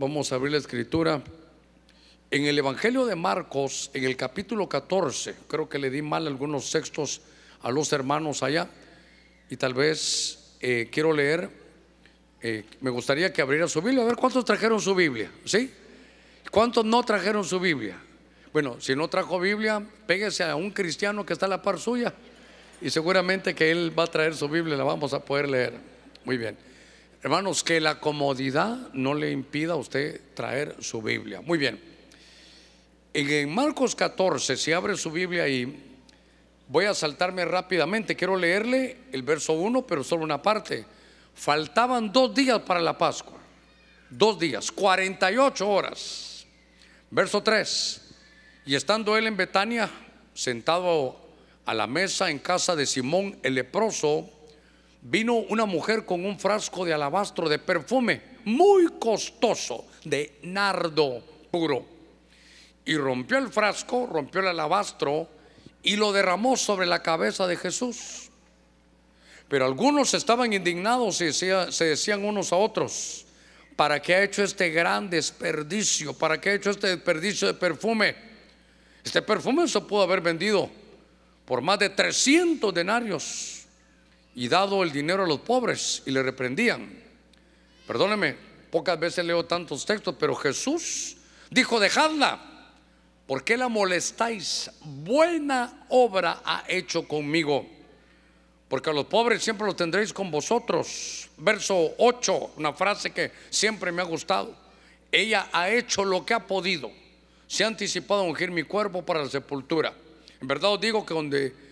Vamos a abrir la escritura. En el Evangelio de Marcos, en el capítulo 14, creo que le di mal algunos textos a los hermanos allá y tal vez eh, quiero leer, eh, me gustaría que abriera su Biblia, a ver cuántos trajeron su Biblia, ¿sí? ¿Cuántos no trajeron su Biblia? Bueno, si no trajo Biblia, péguese a un cristiano que está a la par suya y seguramente que él va a traer su Biblia, la vamos a poder leer. Muy bien. Hermanos, que la comodidad no le impida a usted traer su Biblia. Muy bien. En Marcos 14, si abre su Biblia ahí, voy a saltarme rápidamente. Quiero leerle el verso 1, pero solo una parte. Faltaban dos días para la Pascua. Dos días, 48 horas. Verso 3. Y estando él en Betania, sentado a la mesa en casa de Simón el leproso, vino una mujer con un frasco de alabastro de perfume muy costoso, de nardo puro. Y rompió el frasco, rompió el alabastro y lo derramó sobre la cabeza de Jesús. Pero algunos estaban indignados y se decían unos a otros, ¿para qué ha hecho este gran desperdicio? ¿Para qué ha hecho este desperdicio de perfume? Este perfume se pudo haber vendido por más de 300 denarios y dado el dinero a los pobres y le reprendían. Perdóneme, pocas veces leo tantos textos, pero Jesús dijo, dejadla, ¿por qué la molestáis? Buena obra ha hecho conmigo, porque a los pobres siempre los tendréis con vosotros. Verso 8, una frase que siempre me ha gustado. Ella ha hecho lo que ha podido, se ha anticipado a ungir mi cuerpo para la sepultura. En verdad os digo que donde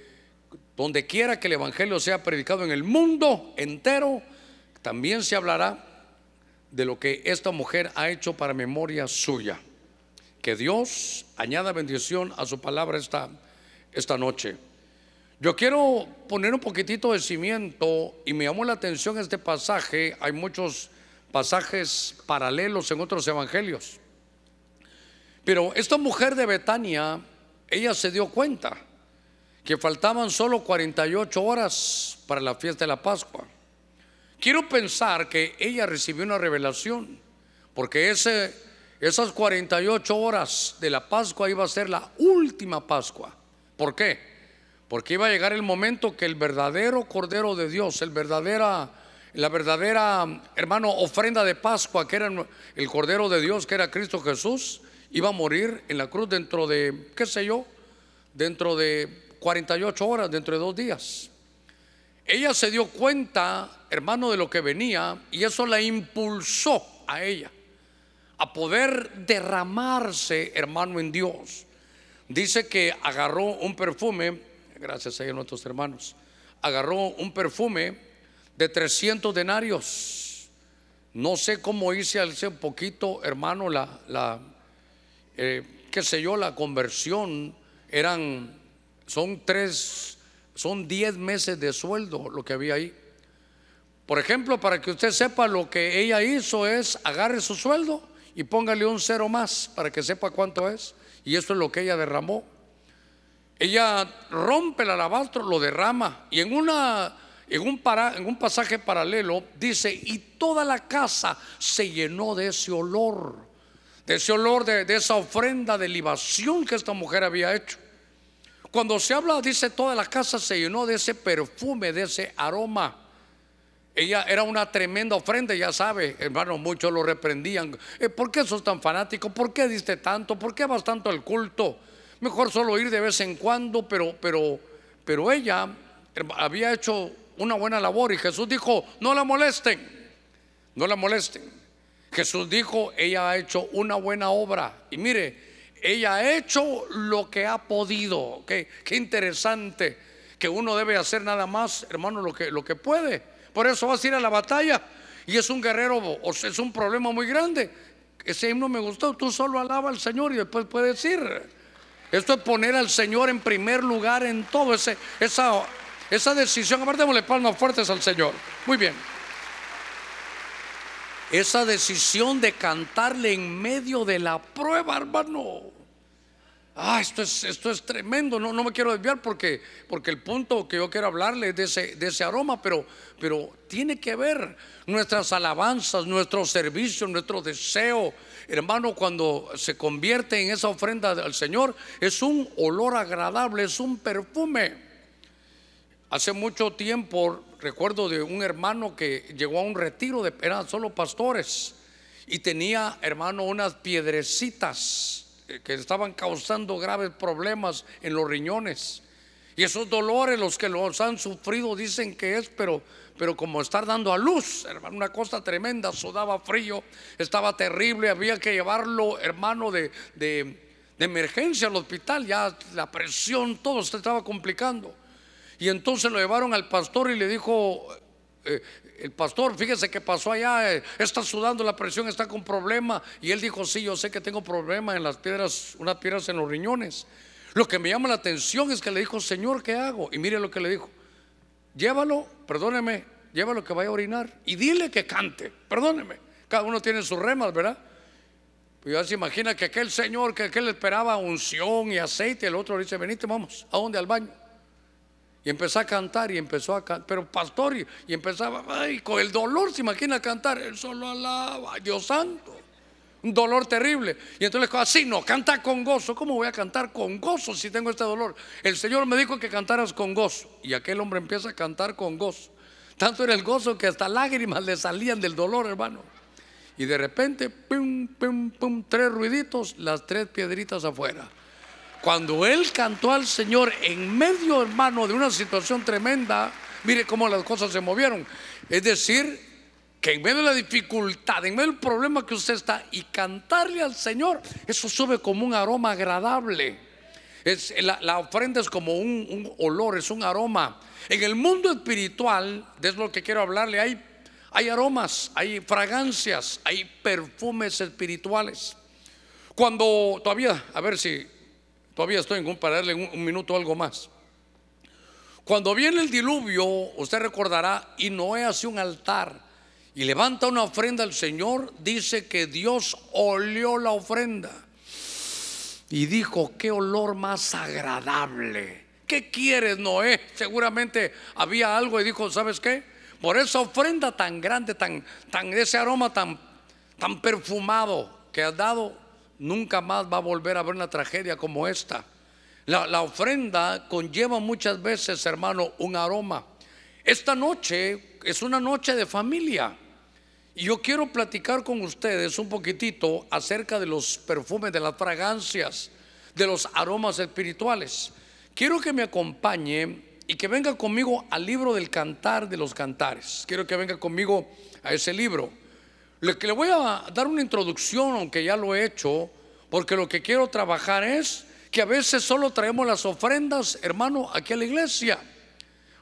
donde quiera que el Evangelio sea predicado en el mundo entero, también se hablará de lo que esta mujer ha hecho para memoria suya. Que Dios añada bendición a su palabra esta, esta noche. Yo quiero poner un poquitito de cimiento y me llamó la atención este pasaje. Hay muchos pasajes paralelos en otros evangelios. Pero esta mujer de Betania, ella se dio cuenta que faltaban solo 48 horas para la fiesta de la Pascua. Quiero pensar que ella recibió una revelación, porque esas 48 horas de la Pascua iba a ser la última Pascua. ¿Por qué? Porque iba a llegar el momento que el verdadero Cordero de Dios, el verdadera, la verdadera, hermano, ofrenda de Pascua, que era el Cordero de Dios, que era Cristo Jesús, iba a morir en la cruz dentro de, qué sé yo, dentro de 48 horas dentro de dos días. Ella se dio cuenta, hermano, de lo que venía y eso la impulsó a ella a poder derramarse, hermano, en Dios. Dice que agarró un perfume, gracias a nuestros hermanos, agarró un perfume de 300 denarios. No sé cómo hice hace un poquito, hermano, la, la eh, qué sé yo, la conversión. Eran son tres, son diez meses de sueldo lo que había ahí. Por ejemplo, para que usted sepa lo que ella hizo es agarre su sueldo y póngale un cero más para que sepa cuánto es. Y eso es lo que ella derramó. Ella rompe el alabastro, lo derrama y en una en un, para, en un pasaje paralelo dice, y toda la casa se llenó de ese olor, de ese olor, de, de esa ofrenda de libación que esta mujer había hecho. Cuando se habla, dice, toda la casa se llenó de ese perfume, de ese aroma. Ella era una tremenda ofrenda, ya sabe, hermano, muchos lo reprendían. Eh, ¿Por qué sos tan fanático? ¿Por qué diste tanto? ¿Por qué vas tanto al culto? Mejor solo ir de vez en cuando, pero, pero, pero ella había hecho una buena labor y Jesús dijo, no la molesten, no la molesten. Jesús dijo, ella ha hecho una buena obra. Y mire, ella ha hecho lo que ha podido. Qué, qué interesante que uno debe hacer nada más, hermano, lo que, lo que puede. Por eso vas a ir a la batalla y es un guerrero, o es un problema muy grande. Ese himno me gustó, tú solo alaba al Señor y después puedes ir. Esto es poner al Señor en primer lugar en todo. Esa, esa decisión, aparte démosle palmas fuertes al Señor. Muy bien. Esa decisión de cantarle en medio de la prueba, hermano. Ah, esto es, esto es tremendo, no, no me quiero desviar porque, porque el punto que yo quiero hablarle es de ese, de ese aroma, pero, pero tiene que ver nuestras alabanzas, nuestro servicio, nuestro deseo. Hermano, cuando se convierte en esa ofrenda al Señor, es un olor agradable, es un perfume. Hace mucho tiempo recuerdo de un hermano que llegó a un retiro, de, eran solo pastores, y tenía, hermano, unas piedrecitas eh, que estaban causando graves problemas en los riñones. Y esos dolores, los que los han sufrido, dicen que es, pero, pero como estar dando a luz, hermano, una cosa tremenda, sudaba frío, estaba terrible, había que llevarlo, hermano, de, de, emergencia al hospital, ya la presión, todo se estaba complicando. Y entonces lo llevaron al pastor y le dijo, eh, el pastor, fíjese que pasó allá, eh, está sudando la presión, está con problema. Y él dijo, sí, yo sé que tengo problema en las piedras, unas piedras en los riñones. Lo que me llama la atención es que le dijo, Señor, ¿qué hago? Y mire lo que le dijo, llévalo, perdóneme, llévalo que vaya a orinar y dile que cante, perdóneme. Cada uno tiene sus remas, ¿verdad? Pues ya se imagina que aquel señor, que aquel esperaba unción y aceite, el otro le dice, venite, vamos, ¿a dónde? Al baño. Y empezó a cantar y empezó a cantar, pero pastor, y, empezaba, ay, con el dolor se imagina cantar, él solo alaba, Dios santo, un dolor terrible. Y entonces le así no, canta con gozo, ¿cómo voy a cantar con gozo si tengo este dolor? El Señor me dijo que cantaras con gozo. Y aquel hombre empieza a cantar con gozo. Tanto era el gozo que hasta lágrimas le salían del dolor, hermano. Y de repente, pum, pum, pum, tres ruiditos, las tres piedritas afuera. Cuando él cantó al Señor en medio, hermano, de una situación tremenda, mire cómo las cosas se movieron. Es decir, que en medio de la dificultad, en medio del problema que usted está, y cantarle al Señor, eso sube como un aroma agradable. La, ofrenda es como un, olor, es un aroma. En el mundo espiritual, de lo que quiero hablarle, hay aromas, hay fragancias, hay perfumes espirituales. Cuando todavía, a ver si Todavía estoy en para darle un, minuto o algo más. Cuando viene el diluvio, usted recordará, y Noé hace un altar y levanta una ofrenda al Señor, dice que Dios olió la ofrenda y dijo, qué olor más agradable. ¿Qué quieres, Noé? Seguramente había algo y dijo, ¿sabes qué? Por esa ofrenda tan grande, tan, tan ese aroma tan, tan perfumado que has dado, nunca más va a volver a haber una tragedia como esta. La, ofrenda conlleva muchas veces, hermano, un aroma. Esta noche es una noche de familia. Y yo quiero platicar con ustedes un poquitito acerca de los perfumes, de las fragancias, de los aromas espirituales. Quiero que me acompañe y que venga conmigo al libro del cantar de los cantares. Quiero que venga conmigo a ese libro. Le, le voy a dar una introducción, aunque ya lo he hecho, porque lo que quiero trabajar es que a veces solo traemos las ofrendas, hermano, aquí a la iglesia.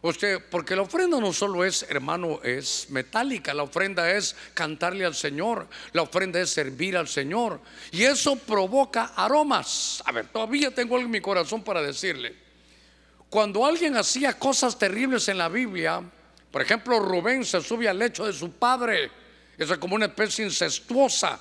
Usted, porque la ofrenda no solo es, hermano, es metálica, la ofrenda es cantarle al Señor, la ofrenda es servir al Señor. Y eso provoca aromas. A ver, todavía tengo algo en mi corazón para decirle. Cuando alguien hacía cosas terribles en la Biblia, por ejemplo, Rubén se sube al lecho de su padre, eso es como una especie incestuosa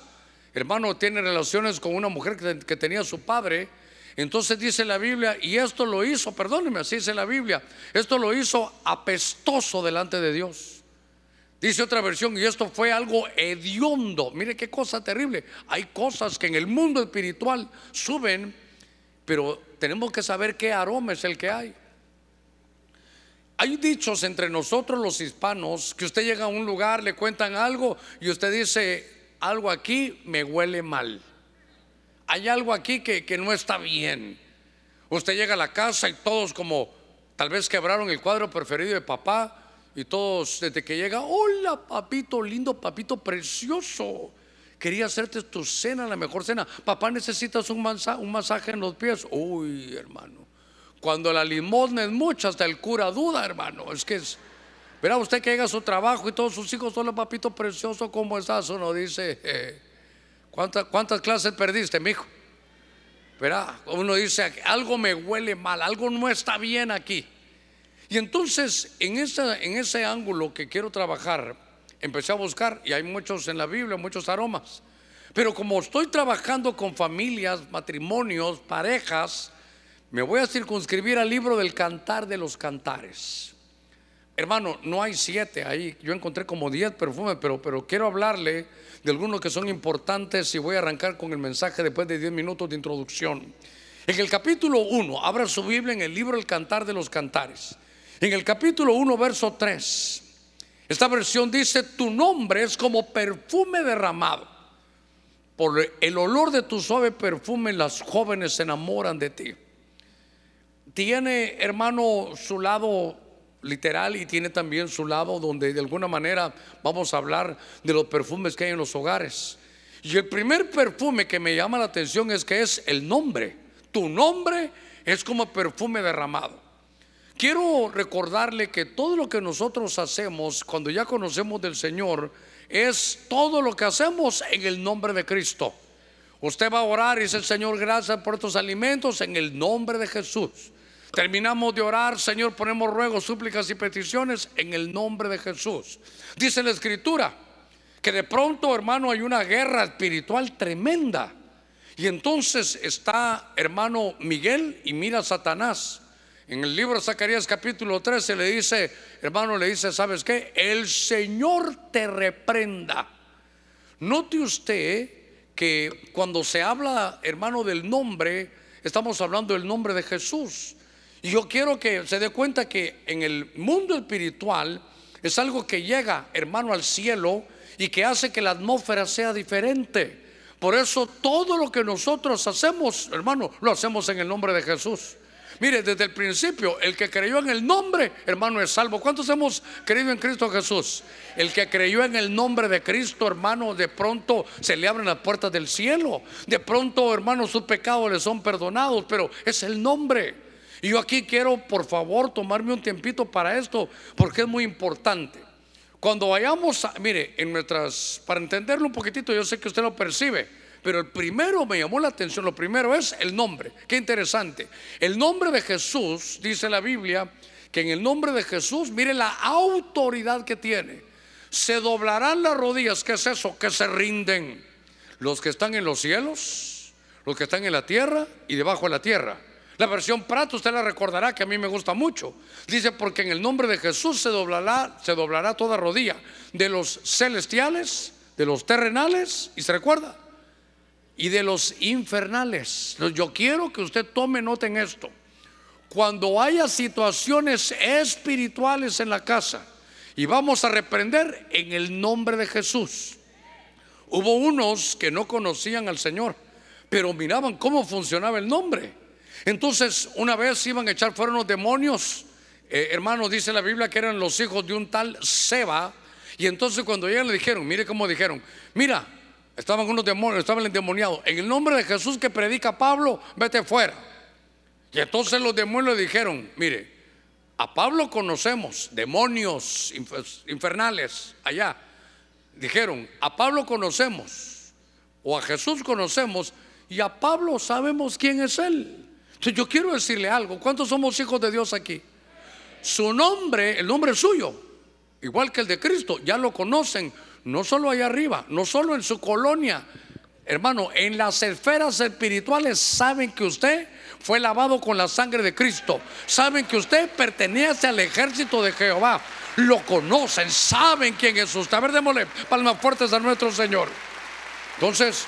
hermano tiene relaciones con una mujer que, tenía su padre. Entonces dice la Biblia, y esto lo hizo, perdóneme, así dice la Biblia, esto lo hizo apestoso delante de Dios. Dice otra versión, y esto fue algo hediondo. Mire qué cosa terrible. Hay cosas que en el mundo espiritual suben, pero tenemos que saber qué aroma es el que hay. Hay dichos entre nosotros los hispanos que usted llega a un lugar, le cuentan algo y usted dice, algo aquí me huele mal. Hay algo aquí que, no está bien. Usted llega a la casa y todos como tal vez quebraron el cuadro preferido de papá y todos desde que llega, hola papito lindo, papito precioso. Quería hacerte tu cena, la mejor cena. Papá, necesitas un, un masaje en los pies. Uy, hermano. Cuando la limosna es mucha, hasta el cura duda, hermano. Es que es, Verá usted que llega a su trabajo y todos sus hijos, son los papito precioso, ¿cómo estás? Uno dice, ¿cuántas, ¿cuántas clases perdiste, mijo? Verá, uno dice, algo me huele mal, algo no está bien aquí. Y entonces, en, en ese ángulo que quiero trabajar, empecé a buscar, y hay muchos en la Biblia, muchos aromas. Pero como estoy trabajando con familias, matrimonios, parejas, me voy a circunscribir al libro del cantar de los cantares. Hermano, no hay siete ahí. Yo encontré como diez perfumes, pero, pero quiero hablarle de algunos que son importantes y voy a arrancar con el mensaje después de diez minutos de introducción. En el capítulo 1, abra su Biblia en el libro El Cantar de los Cantares. En el capítulo 1, verso 3, esta versión dice, tu nombre es como perfume derramado. Por el olor de tu suave perfume las jóvenes se enamoran de ti. Tiene, hermano, su lado literal y tiene también su lado donde de alguna manera vamos a hablar de los perfumes que hay en los hogares. Y el primer perfume que me llama la atención es que es el nombre. Tu nombre es como perfume derramado. Quiero recordarle que todo lo que nosotros hacemos cuando ya conocemos del Señor es todo lo que hacemos en el nombre de Cristo. Usted va a orar y dice, Señor, gracias por estos alimentos en el nombre de Jesús. Terminamos de orar, Señor, ponemos ruegos, súplicas y peticiones en el nombre de Jesús. Dice la Escritura que de pronto, hermano, hay una guerra espiritual tremenda y entonces está hermano Miguel y mira a Satanás. En el libro de Zacarías capítulo 13 le dice, hermano, le dice, ¿sabes qué? El Señor te reprenda. Note usted que cuando se habla, hermano, del nombre, estamos hablando del nombre de Jesús. Y yo quiero que se dé cuenta que en el mundo espiritual es algo que llega, hermano, al cielo y que hace que la atmósfera sea diferente. Por eso todo lo que nosotros hacemos, hermano, lo hacemos en el nombre de Jesús. Mire, desde el principio, el que creyó en el nombre, hermano, es salvo. ¿Cuántos hemos creído en Cristo Jesús? El que creyó en el nombre de Cristo, hermano, de pronto se le abren las puertas del cielo. De pronto, hermano, sus pecados le son perdonados, pero es el nombre. Y yo aquí quiero, por favor, tomarme un tiempito para esto, porque es muy importante. Cuando vayamos, a, mire, en nuestras, para entenderlo un poquitito, yo sé que usted lo percibe, pero el primero me llamó la atención, lo primero es el nombre. Qué interesante. El nombre de Jesús, dice la Biblia, que en el nombre de Jesús, mire la autoridad que tiene. Se doblarán las rodillas, ¿qué es eso? Que se rinden los que están en los cielos, los que están en la tierra y debajo de la tierra. La versión Prato usted la recordará que a mí me gusta mucho. Dice, porque en el nombre de Jesús se doblará, se doblará toda rodilla de los celestiales, de los terrenales, y se recuerda, y de los infernales. Yo quiero que usted tome nota en esto. Cuando haya situaciones espirituales en la casa, y vamos a reprender en el nombre de Jesús. Hubo unos que no conocían al Señor, pero miraban cómo funcionaba el nombre. Entonces, una vez iban a echar fuera unos demonios, eh, hermanos, dice la Biblia que eran los hijos de un tal Seba. Y entonces cuando llegan le dijeron, mire cómo dijeron, mira, estaban unos demonios, estaban endemoniados. En el nombre de Jesús que predica Pablo, vete fuera. Y entonces los demonios le dijeron, mire, a Pablo conocemos, demonios infernales allá. Dijeron, a Pablo conocemos, o a Jesús conocemos, y a Pablo sabemos quién es él. Yo quiero decirle algo, ¿cuántos somos hijos de Dios aquí? Su nombre, el nombre suyo, igual que el de Cristo, ya lo conocen, no solo allá arriba, no solo en su colonia, hermano, en las esferas espirituales saben que usted fue lavado con la sangre de Cristo, saben que usted pertenece al ejército de Jehová, lo conocen, saben quién es usted. A ver, démosle palmas fuertes a nuestro Señor. Entonces,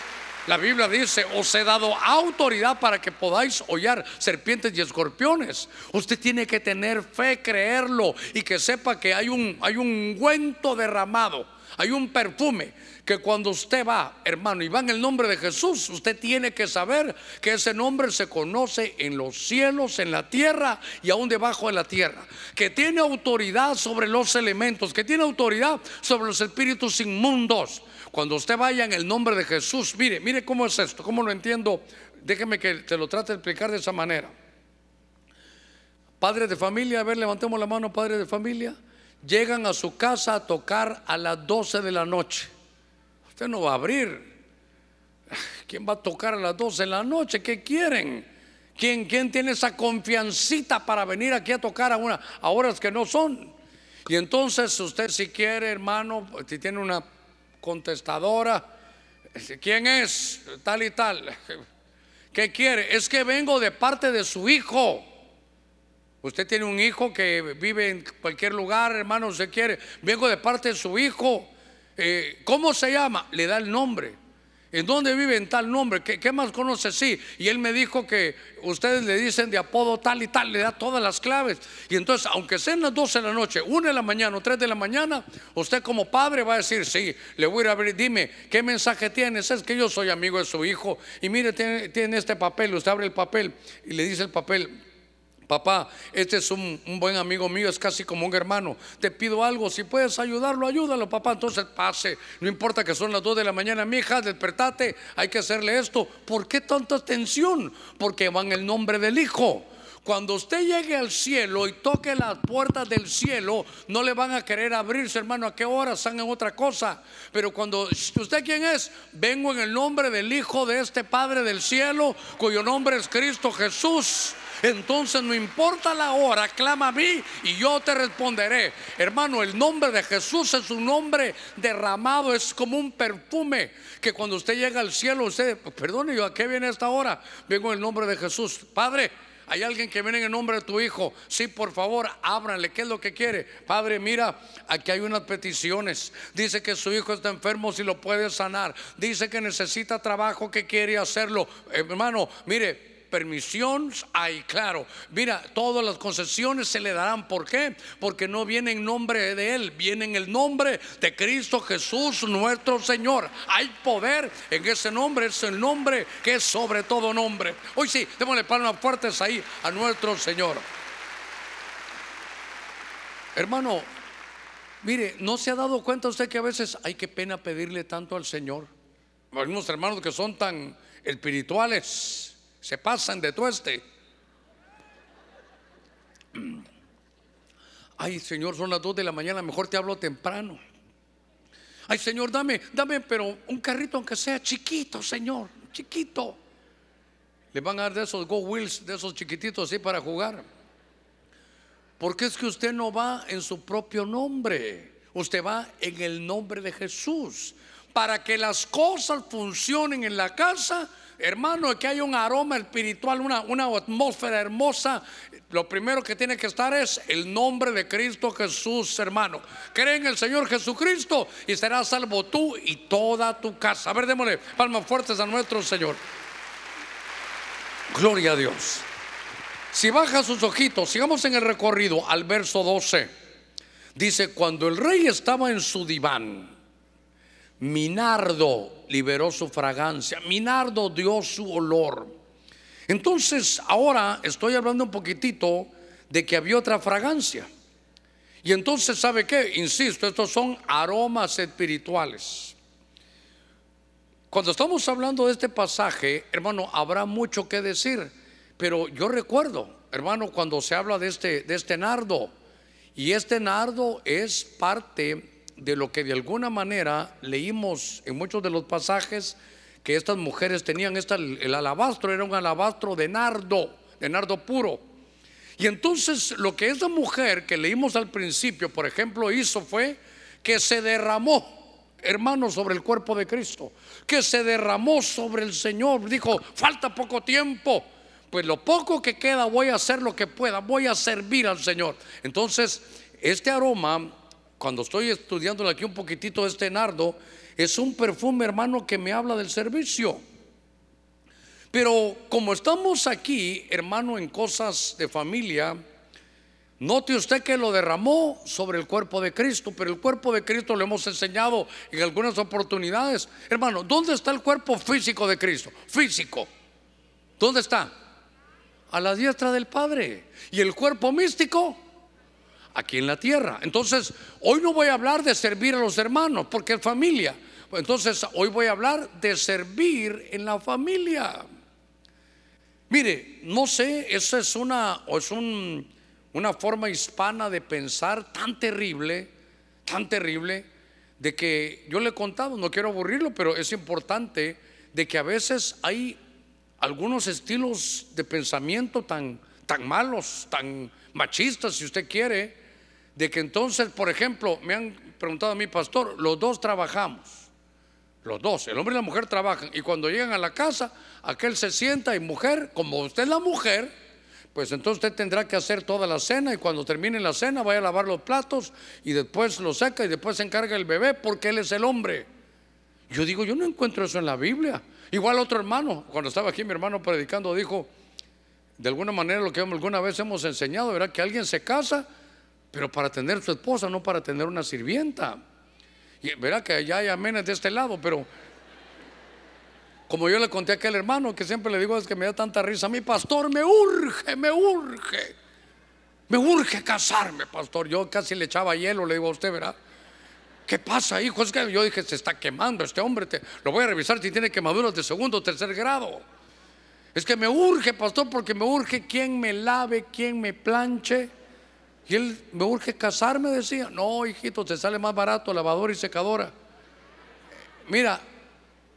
la Biblia dice, os he dado autoridad para que podáis hollar serpientes y escorpiones. Usted tiene que tener fe, creerlo y que sepa que hay un, hay un ungüento derramado, hay un perfume que cuando usted va, hermano, y va en el nombre de Jesús, usted tiene que saber que ese nombre se conoce en los cielos, en la tierra y aún debajo de la tierra. Que tiene autoridad sobre los elementos, que tiene autoridad sobre los espíritus inmundos. Cuando usted vaya en el nombre de Jesús, mire, mire cómo es esto, cómo lo entiendo. Déjeme que te lo trate de explicar de esa manera. Padres de familia, a ver, levantemos la mano, padres de familia. Llegan a su casa a tocar a las 12 de la noche. Usted no va a abrir. ¿Quién va a tocar a las 12 de la noche? ¿Qué quieren? ¿Quién, quién tiene esa confiancita para venir aquí a tocar a, una, a horas que no son? Y entonces usted si quiere, hermano, si tiene una contestadora. ¿Quién es? Tal y tal. ¿Qué quiere? Es que vengo de parte de su hijo. Usted tiene un hijo que vive en cualquier lugar, hermano, se quiere. Vengo de parte de su hijo. Eh, ¿Cómo se llama? Le da el nombre. ¿En dónde vive en tal nombre? ¿Qué, más conoce? Sí. Y él me dijo que ustedes le dicen de apodo tal y tal, le da todas las claves. Y entonces, aunque sean las 12 de la noche, 1 de la mañana o 3 de la mañana, usted como padre va a decir, sí, le voy a ir a abrir, dime, ¿qué mensaje tienes? Es que yo soy amigo de su hijo. Y mire, tiene, tiene este papel, usted abre el papel y le dice el papel, Papá, este es un, buen amigo mío, es casi como un hermano. Te pido algo, si puedes ayudarlo, ayúdalo, papá. Entonces pase, no importa que son las 2 de la mañana, mi hija, despertate, hay que hacerle esto. ¿Por qué tanta tensión? Porque va en el nombre del Hijo. Cuando usted llegue al cielo y toque las puertas del cielo, no le van a querer abrirse, hermano, a qué hora están en otra cosa. Pero cuando usted quién es, vengo en el nombre del Hijo de este Padre del cielo, cuyo nombre es Cristo Jesús. Entonces no importa la hora, clama a mí y yo te responderé. Hermano, el nombre de Jesús es un nombre derramado, es como un perfume que cuando usted llega al cielo, usted, perdone, yo a qué viene esta hora? Vengo en el nombre de Jesús. Padre, hay alguien que viene en el nombre de tu hijo. Sí, por favor, ábranle. ¿Qué es lo que quiere? Padre, mira, aquí hay unas peticiones. Dice que su hijo está enfermo, si lo puede sanar. Dice que necesita trabajo, que quiere hacerlo. Hermano, mire, permisión hay, claro. Mira, todas las concesiones se le darán. ¿Por qué? Porque no viene en nombre de Él, viene en el nombre de Cristo Jesús, nuestro Señor. Hay poder en ese nombre, es el nombre que es sobre todo nombre. Hoy sí, démosle palmas fuertes ahí a nuestro Señor. Hermano, mire, ¿no se ha dado cuenta usted que a veces hay que pena pedirle tanto al Señor? Hay unos hermanos que son tan espirituales se pasan de tueste. Ay, Señor, son las dos de la mañana, mejor te hablo temprano. Ay, Señor, dame, dame, pero un carrito aunque sea chiquito, Señor, chiquito. Le van a dar de esos Go Wheels, de esos chiquititos así para jugar. Porque es que usted no va en su propio nombre, usted va en el nombre de Jesús. Para que las cosas funcionen en la casa, hermano, que hay un aroma espiritual, una, una atmósfera hermosa, lo primero que tiene que estar es el nombre de Cristo Jesús, hermano. Cree en el Señor Jesucristo y serás salvo tú y toda tu casa. A ver, démosle palmas fuertes a nuestro Señor. Gloria a Dios. Si baja sus ojitos, sigamos en el recorrido al verso 12. Dice, cuando el rey estaba en su diván, Minardo liberó su fragancia, Minardo dio su olor. Entonces, ahora estoy hablando un poquitito de que había otra fragancia. Y entonces, ¿sabe qué? Insisto, estos son aromas espirituales. Cuando estamos hablando de este pasaje, hermano, habrá mucho que decir, pero yo recuerdo, hermano, cuando se habla de este, de este nardo, y este nardo es parte de lo que de alguna manera leímos en muchos de los pasajes que estas mujeres tenían, esta, el alabastro era un alabastro de nardo, de nardo puro. Y entonces lo que esa mujer que leímos al principio, por ejemplo, hizo fue que se derramó, hermano, sobre el cuerpo de Cristo, que se derramó sobre el Señor. Dijo, falta poco tiempo, pues lo poco que queda voy a hacer lo que pueda, voy a servir al Señor. Entonces, este aroma cuando estoy estudiando aquí un poquitito este nardo, es un perfume, hermano, que me habla del servicio. Pero como estamos aquí, hermano, en cosas de familia, note usted que lo derramó sobre el cuerpo de Cristo, pero el cuerpo de Cristo lo hemos enseñado en algunas oportunidades. Hermano, ¿dónde está el cuerpo físico de Cristo? Físico. ¿Dónde está? A la diestra del Padre. ¿Y el cuerpo místico? Aquí en la tierra. Entonces, hoy no voy a hablar de servir a los hermanos, porque es familia. Entonces, hoy voy a hablar de servir en la familia. Mire, no sé, esa es una, es una forma hispana de pensar tan terrible, tan terrible, de que yo le he contado, no quiero aburrirlo, pero es importante de que a veces hay algunos estilos de pensamiento tan, tan malos, tan machistas, si usted quiere, de que entonces, por ejemplo, me han preguntado a mi pastor, los dos trabajamos. Los dos, el hombre y la mujer trabajan. Y cuando llegan a la casa, aquel se sienta y mujer, como usted es la mujer, pues entonces usted tendrá que hacer toda la cena y cuando termine la cena vaya a lavar los platos y después lo saca y después se encarga el bebé porque él es el hombre. Yo digo, yo no encuentro eso en la Biblia. Igual otro hermano, cuando estaba aquí mi hermano predicando, dijo, de alguna manera lo que alguna vez hemos enseñado, era que alguien se casa, pero para tener su esposa, no para tener una sirvienta. Y verá que allá hay amenes de este lado, pero como yo le conté a aquel hermano que siempre le digo es que me da tanta risa, mi pastor me urge, me urge, me urge casarme, pastor. Yo casi le echaba hielo, le digo a usted, ¿verdad? ¿Qué pasa, hijo? Es que yo dije, se está quemando este hombre, te, lo voy a revisar si tiene quemaduras de segundo o tercer grado. Es que me urge, pastor, porque me urge quien me lave, quien me planche. Y él me urge casarme, decía. No, hijito, te sale más barato lavadora y secadora. Mira,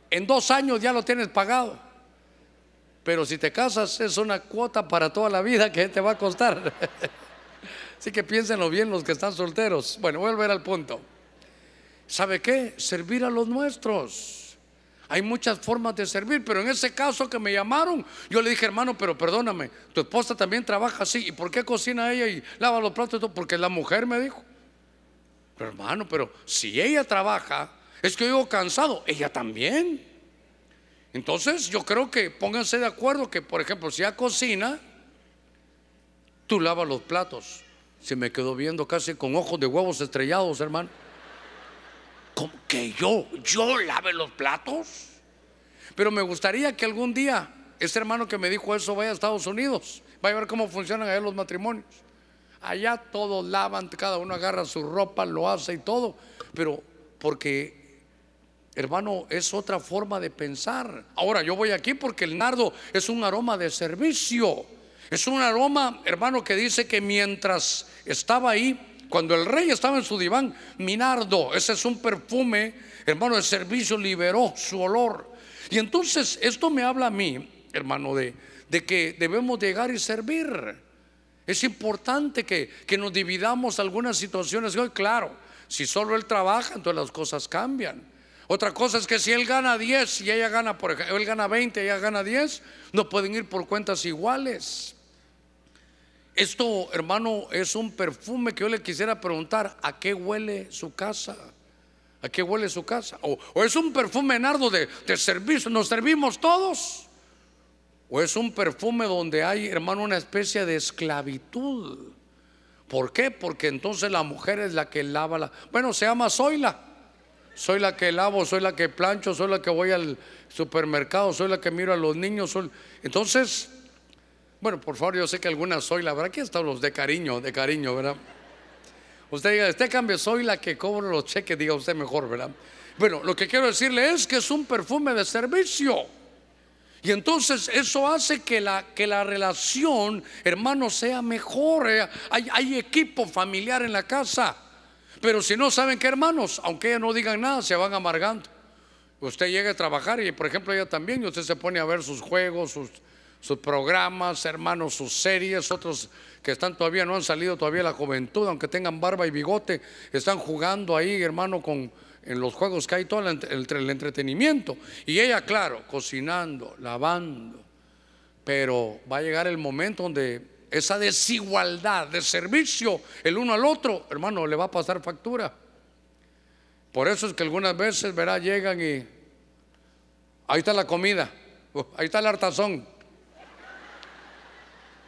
en dos años ya lo tienes pagado. Pero si te casas es una cuota para toda la vida que te va a costar. Así que piénsenlo bien los que están solteros. Bueno, voy a volver al punto. ¿Sabe qué? Servir a los nuestros. Hay muchas formas de servir, pero en ese caso que me llamaron, yo le dije, hermano, pero perdóname, tu esposa también trabaja así. ¿Y por qué cocina ella y lava los platos? Porque la mujer me dijo. Pero hermano, pero si ella trabaja, es que yo cansado, ella también. Entonces yo creo que pónganse de acuerdo que, por ejemplo, si ella cocina, tú lavas los platos. Se me quedó viendo casi con ojos de huevos estrellados, hermano que yo, yo lave los platos. Pero me gustaría que algún día este hermano que me dijo eso vaya a Estados Unidos, vaya a ver cómo funcionan allá los matrimonios. Allá todos lavan, cada uno agarra su ropa, lo hace y todo. Pero porque, hermano, es otra forma de pensar. Ahora, yo voy aquí porque el nardo es un aroma de servicio. Es un aroma, hermano, que dice que mientras estaba ahí, cuando el rey estaba en su diván, Minardo, ese es un perfume, hermano, de servicio, liberó su olor. Y entonces esto me habla a mí, hermano, de, de que debemos llegar y servir. Es importante que, que nos dividamos algunas situaciones. Claro, si solo él trabaja, entonces las cosas cambian. Otra cosa es que si él gana 10 y ella gana, por ejemplo, él gana 20 y ella gana 10, no pueden ir por cuentas iguales. Esto, hermano, es un perfume que yo le quisiera preguntar, ¿a qué huele su casa? ¿A qué huele su casa? ¿O, es un perfume nardo de, servicio? ¿Nos servimos todos? ¿O es un perfume donde hay, hermano, una especie de esclavitud? ¿Por qué? Porque entonces la mujer es la que lava la... Bueno, se llama Zoila. Soy la que lavo, soy la que plancho, soy la que voy al supermercado, soy la que miro a los niños. Entonces, bueno, por favor, yo sé que algunas soy la verdad. Aquí están los de cariño, de cariño, ¿verdad? Usted diga, este cambio soy la que cobro los cheques, diga usted mejor, ¿verdad? Bueno, lo que quiero decirle es que es un perfume de servicio. Y entonces eso hace que la, que la relación, hermano, sea mejor. Eh. Hay, hay, equipo familiar en la casa. Pero si no saben qué, hermanos, aunque ellas no digan nada, se van amargando. Usted llega a trabajar y, por ejemplo, ella también, y usted se pone a ver sus juegos, sus, sus programas, hermanos, sus series, otros que están todavía no han salido todavía la juventud, aunque tengan barba y bigote, están jugando ahí, hermano, con en los juegos que hay todo el, el entretenimiento. Y ella, claro, cocinando, lavando. Pero va a llegar el momento donde esa desigualdad de servicio el uno al otro, hermano, le va a pasar factura. Por eso es que algunas veces, verá, llegan y ahí está la comida, ahí está el hartazón.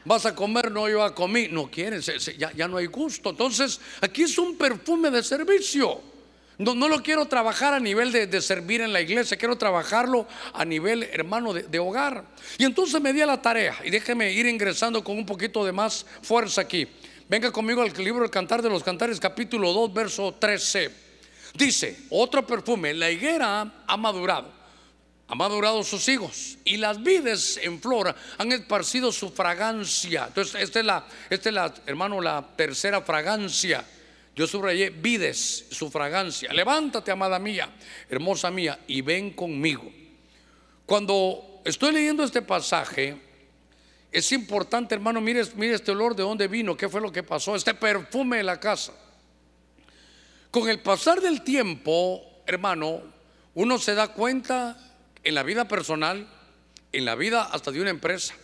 Vas a comer, no, yo a comí. No quieren, ya, ya, no hay gusto. Entonces, aquí es un perfume de servicio. No, no lo quiero trabajar a nivel de, servir en la iglesia, quiero trabajarlo a nivel, hermano, de, de, hogar. Y entonces me di a la tarea, y déjeme ir ingresando con un poquito de más fuerza aquí. Venga conmigo al libro El Cantar de los Cantares, capítulo 2, verso 13. Dice, otro perfume, la higuera ha madurado ha madurado sus hijos y las vides en flor han esparcido su fragancia. Entonces, esta es la, esta es la, hermano, la tercera fragancia. Yo subrayé vides, su fragancia. Levántate, amada mía, hermosa mía, y ven conmigo. Cuando estoy leyendo este pasaje, es importante, hermano, mire, mire este olor de dónde vino, qué fue lo que pasó, este perfume de la casa. Con el pasar del tiempo, hermano, uno se da cuenta en la vida personal, en la vida hasta de una empresa.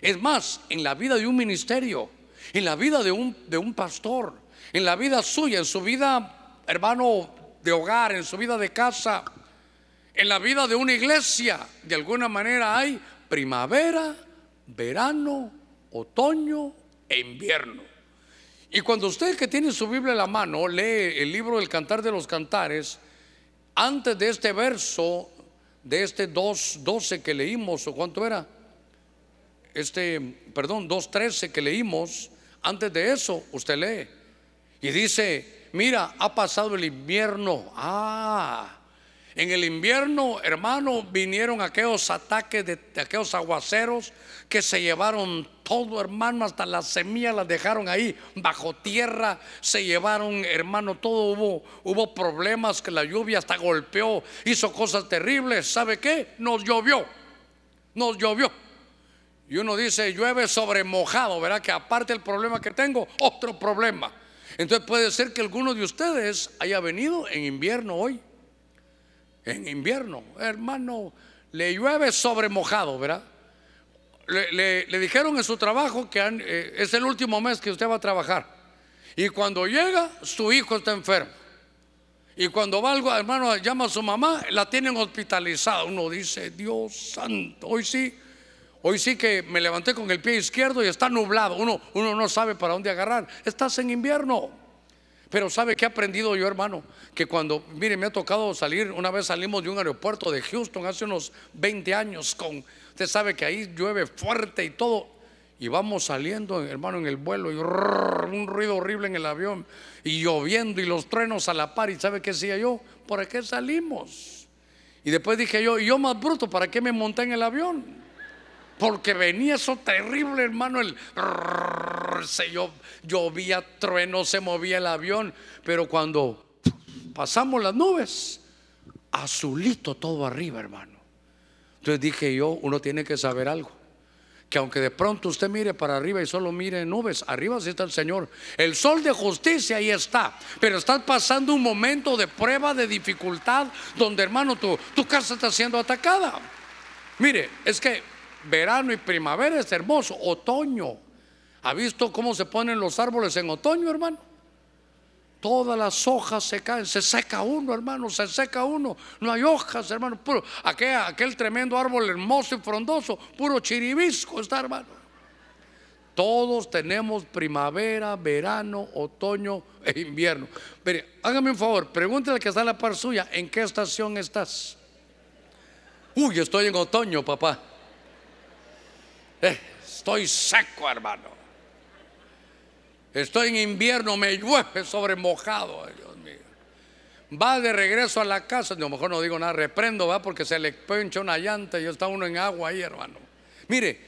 Es más, en la vida de un ministerio, en la vida de un, de un pastor, en la vida suya, en su vida, hermano, de hogar, en su vida de casa, en la vida de una iglesia. De alguna manera hay primavera, verano, otoño e invierno. Y cuando usted que tiene su Biblia en la mano lee el libro del Cantar de los Cantares, antes de este verso, de este 2.12 que leímos, o cuánto era, este, perdón, 2.13 que leímos, antes de eso usted lee y dice, mira, ha pasado el invierno. Ah, en el invierno, hermano, vinieron aquellos ataques de, aquellos aguaceros que se llevaron todo, hermano, hasta las semillas las dejaron ahí bajo tierra, se llevaron, hermano, todo hubo, hubo problemas que la lluvia hasta golpeó, hizo cosas terribles. ¿Sabe qué? Nos llovió, nos llovió. Y uno dice, llueve sobre mojado, ¿verdad? Que aparte del problema que tengo, otro problema. Entonces puede ser que alguno de ustedes haya venido en invierno hoy en invierno. Hermano, le llueve sobre mojado, ¿verdad? Le, dijeron en su trabajo que eh, es el último mes que usted va a trabajar. Y cuando llega, su hijo está enfermo. Y cuando va algo, hermano, llama a su mamá, la tienen hospitalizada. Uno dice, Dios santo, hoy sí, hoy sí que me levanté con el pie izquierdo y está nublado. Uno, uno no sabe para dónde agarrar. Estás en invierno. Pero ¿sabe qué he aprendido yo, hermano? Que cuando, mire, me ha tocado salir, una vez salimos de un aeropuerto de Houston hace unos 20 años con, usted sabe que ahí llueve fuerte y todo. Y vamos saliendo, hermano, en el vuelo y un ruido horrible en el avión y lloviendo y los truenos a la par. ¿Y sabe qué decía yo? ¿Por qué salimos? Y después dije yo, y yo más bruto, ¿para qué me monté en el avión? Porque venía eso terrible, hermano. El se llovía, trueno, se movía el avión. Pero cuando pasamos las nubes, azulito todo arriba, hermano. Entonces dije yo, uno tiene que saber algo. Que aunque de pronto usted mire para arriba y solo mire nubes, arriba sí está el Señor. El sol de justicia ahí está. Pero estás pasando un momento de prueba, de dificultad, donde hermano, tu, tu casa está siendo atacada. Mire, es que verano y primavera es hermoso, otoño. ¿Ha visto cómo se ponen los árboles en otoño, hermano? Todas las hojas se caen, se seca uno, hermano, se seca uno. No hay hojas, hermano. Puro, aquel, aquel tremendo árbol hermoso y frondoso, puro chiribisco está, hermano. Todos tenemos primavera, verano, otoño e invierno. Mire, hágame un favor, pregúntale que está en la par suya, ¿en qué estación estás? Uy, estoy en otoño, papá. Eh, estoy seco, hermano. Estoy en invierno, me llueve sobre mojado, Dios mío. Va de regreso a la casa, a lo mejor no digo nada, reprendo, va, porque se le pincha una llanta y está uno en agua ahí, hermano. Mire,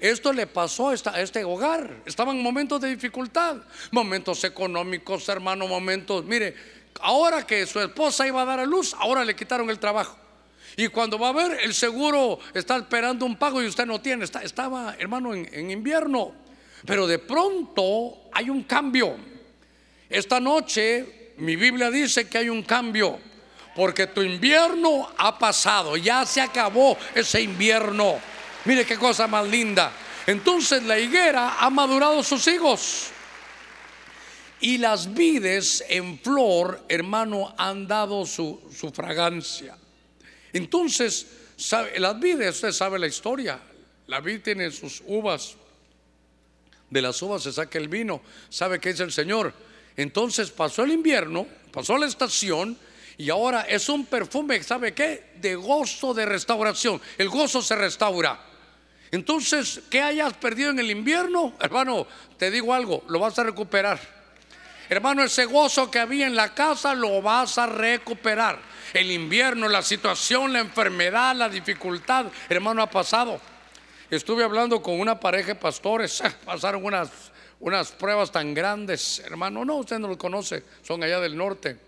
esto le pasó a, a este hogar. Estaban en momentos de dificultad, momentos económicos, hermano, momentos. Mire, ahora que su esposa iba a dar a luz, ahora le quitaron el trabajo. Y cuando va a ver, el seguro está esperando un pago y usted no tiene. estaba, hermano, en, invierno. Pero de pronto hay un cambio. Esta noche mi Biblia dice que hay un cambio. Porque tu invierno ha pasado. Ya se acabó ese invierno. Mire qué cosa más linda. Entonces la higuera ha madurado sus hijos. Y las vides en flor, hermano, han dado su, su fragancia. Entonces, sabe, las usted sabe la historia. La vid tiene sus uvas. De las uvas se saca el vino. ¿Sabe qué es el Señor? Entonces pasó el invierno, pasó la estación y ahora es un perfume, ¿sabe qué? De gozo de restauración. El gozo se restaura. Entonces, ¿qué hayas perdido en el invierno? Hermano, te digo algo, lo vas a recuperar. Hermano, ese gozo que había en la casa lo vas a recuperar el invierno, la situación, la enfermedad, la dificultad, hermano, ha pasado. Estuve hablando con una pareja de pastores, pasaron unas, unas pruebas tan grandes, hermano, no, usted no lo conoce, son allá del norte.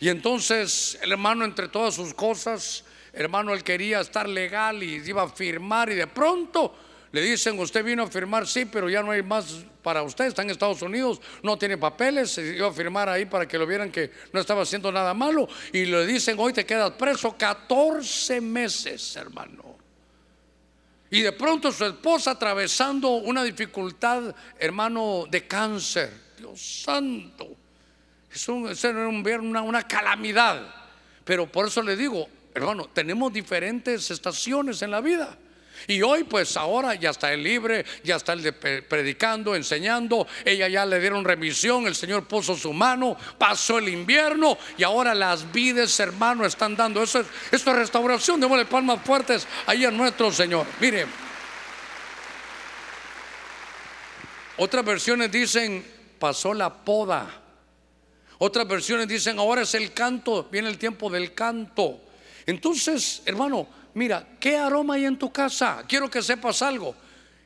Y entonces el hermano entre todas sus cosas, hermano, él quería estar legal y iba a firmar y de pronto le dicen, usted vino a firmar, sí, pero ya no hay más para usted, está en Estados Unidos, no tiene papeles, se iba a firmar ahí para que lo vieran que no estaba haciendo nada malo, y le dicen, hoy te quedas preso 14 meses, hermano. Y de pronto su esposa atravesando una dificultad, hermano, de cáncer. Dios santo. Es, un, es una, una calamidad. Pero por eso le digo, hermano, tenemos diferentes estaciones en la vida. Y hoy pues ahora ya está el libre, ya está el predicando, enseñando, ella ya le dieron remisión, el Señor puso su mano, pasó el invierno y ahora las vides, hermano, están dando. Eso es, esto es restauración, démosle palmas fuertes ahí a nuestro Señor. Mire, otras versiones dicen, pasó la poda. Otras versiones dicen, ahora es el canto, viene el tiempo del canto. Entonces, hermano, Mira, ¿qué aroma hay en tu casa? Quiero que sepas algo.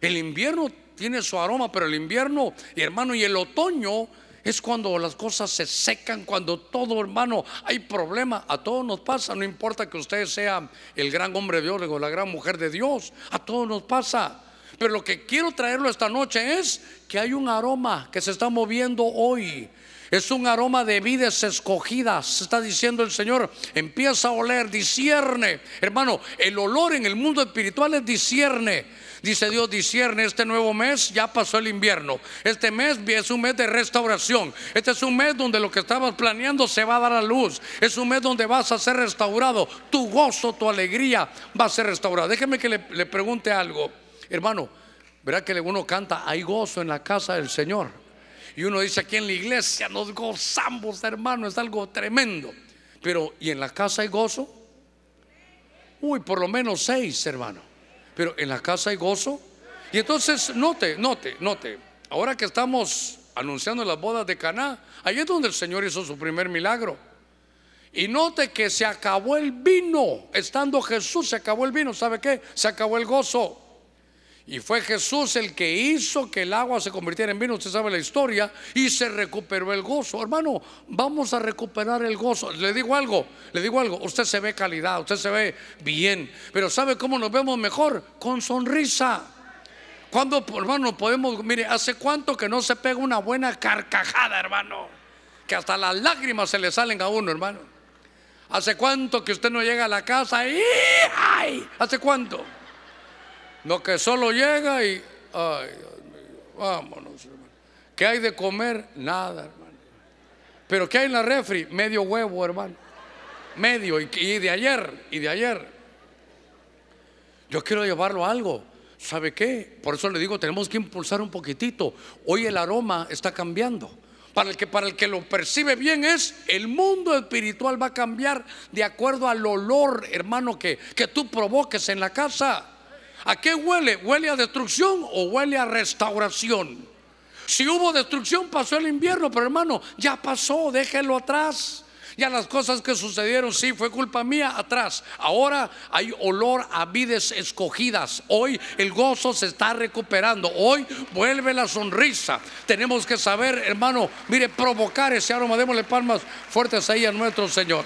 El invierno tiene su aroma, pero el invierno, hermano, y el otoño es cuando las cosas se secan, cuando todo, hermano, hay problema. A todos nos pasa, no importa que usted sea el gran hombre de Dios o la gran mujer de Dios, a todos nos pasa. Pero lo que quiero traerlo esta noche es que hay un aroma que se está moviendo hoy. Es un aroma de vides escogidas. Está diciendo el Señor. Empieza a oler, discierne. Hermano, el olor en el mundo espiritual es discierne. Dice Dios, discierne este nuevo mes, ya pasó el invierno. Este mes es un mes de restauración. Este es un mes donde lo que estabas planeando se va a dar a luz. Es un mes donde vas a ser restaurado. Tu gozo, tu alegría va a ser restaurada. Déjeme que le, le pregunte algo. Hermano, verá que uno canta, hay gozo en la casa del Señor. Y uno dice aquí en la iglesia nos gozamos, hermano, es algo tremendo. Pero, ¿y en la casa hay gozo? Uy, por lo menos seis, hermano. Pero en la casa hay gozo. Y entonces, note, note, note. Ahora que estamos anunciando las bodas de Caná, ahí es donde el Señor hizo su primer milagro. Y note que se acabó el vino. Estando Jesús, se acabó el vino. ¿Sabe qué? Se acabó el gozo. Y fue Jesús el que hizo que el agua se convirtiera en vino, usted sabe la historia, y se recuperó el gozo. Hermano, vamos a recuperar el gozo. Le digo algo, le digo algo, usted se ve calidad, usted se ve bien, pero ¿sabe cómo nos vemos mejor? Con sonrisa. Cuando, hermano, podemos, mire, hace cuánto que no se pega una buena carcajada, hermano, que hasta las lágrimas se le salen a uno, hermano. ¿Hace cuánto que usted no llega a la casa y ¡ay! ¿Hace cuánto? No que solo llega y, ay, Dios mío, vámonos, hermano. ¿Qué hay de comer? Nada, hermano. Pero ¿qué hay en la refri? Medio huevo, hermano. Medio, y, de ayer, y de ayer. Yo quiero llevarlo a algo. ¿Sabe qué? Por eso le digo, tenemos que impulsar un poquitito. Hoy el aroma está cambiando. Para el que para el que lo percibe bien es el mundo espiritual va a cambiar de acuerdo al olor, hermano, que, que tú provoques en la casa. ¿A qué huele? ¿Huele a destrucción o huele a restauración? Si hubo destrucción, pasó el invierno, pero hermano, ya pasó, déjelo atrás. Ya las cosas que sucedieron, sí, fue culpa mía, atrás. Ahora hay olor a vides escogidas. Hoy el gozo se está recuperando. Hoy vuelve la sonrisa. Tenemos que saber, hermano, mire, provocar ese aroma. Démosle palmas fuertes ahí a nuestro Señor.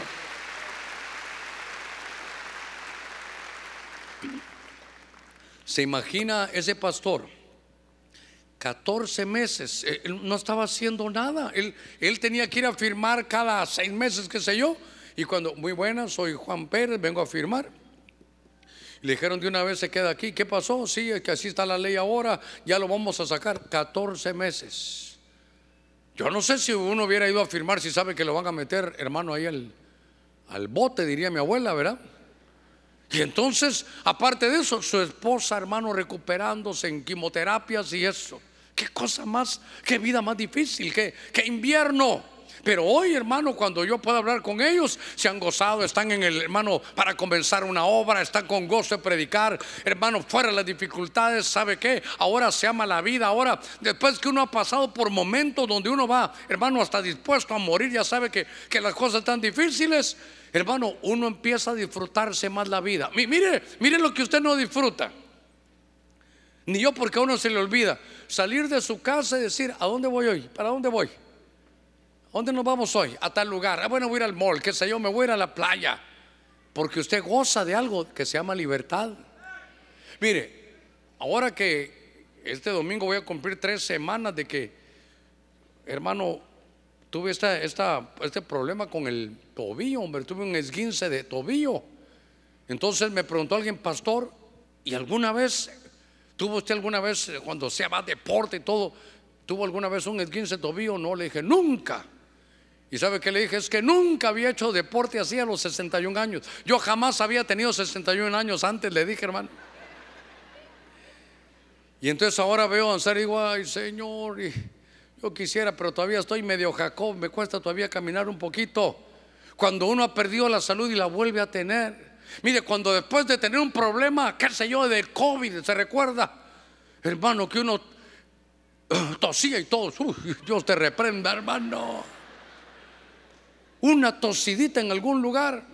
¿Se imagina ese pastor? 14 meses, eh, él no estaba haciendo nada. Él, él tenía que ir a firmar cada seis meses, qué sé yo. Y cuando, muy buena, soy Juan Pérez, vengo a firmar. Le dijeron de una vez se queda aquí. ¿Qué pasó? Sí, es que así está la ley ahora, ya lo vamos a sacar. 14 meses. Yo no sé si uno hubiera ido a firmar si sabe que lo van a meter, hermano, ahí al, al bote, diría mi abuela, ¿verdad? Y entonces, aparte de eso, su esposa, hermano, recuperándose en quimioterapias y eso. Qué cosa más, qué vida más difícil, qué, qué invierno. Pero hoy, hermano, cuando yo puedo hablar con ellos, se han gozado, están en el, hermano, para comenzar una obra, están con gozo de predicar, hermano, fuera de las dificultades, ¿sabe qué? Ahora se ama la vida, ahora, después que uno ha pasado por momentos donde uno va, hermano, hasta dispuesto a morir, ya sabe que, que las cosas están difíciles, hermano, uno empieza a disfrutarse más la vida. Mire, mire lo que usted no disfruta. Ni yo porque a uno se le olvida salir de su casa y decir, ¿a dónde voy hoy? ¿Para dónde voy? ¿A dónde nos vamos hoy? A tal lugar. Ah, bueno, voy a ir al mall, qué sé yo, me voy a ir a la playa. Porque usted goza de algo que se llama libertad. Mire, ahora que este domingo voy a cumplir tres semanas de que, hermano, tuve esta, este problema con el tobillo, hombre, tuve un esguince de tobillo. Entonces me preguntó alguien, pastor, ¿y alguna vez, tuvo usted alguna vez, cuando se va a deporte y todo, tuvo alguna vez un esguince de tobillo? No, le dije, nunca. Y sabe que le dije, es que nunca había hecho deporte así a los 61 años. Yo jamás había tenido 61 años antes, le dije, hermano. Y entonces ahora veo avanzar y digo, ay Señor, quisiera, pero todavía estoy medio Jacob, me cuesta todavía caminar un poquito. Cuando uno ha perdido la salud y la vuelve a tener. Mire, cuando después de tener un problema, qué sé yo, de COVID, se recuerda, hermano, que uno tosía y todo, Dios te reprenda, hermano. Una tosidita en algún lugar.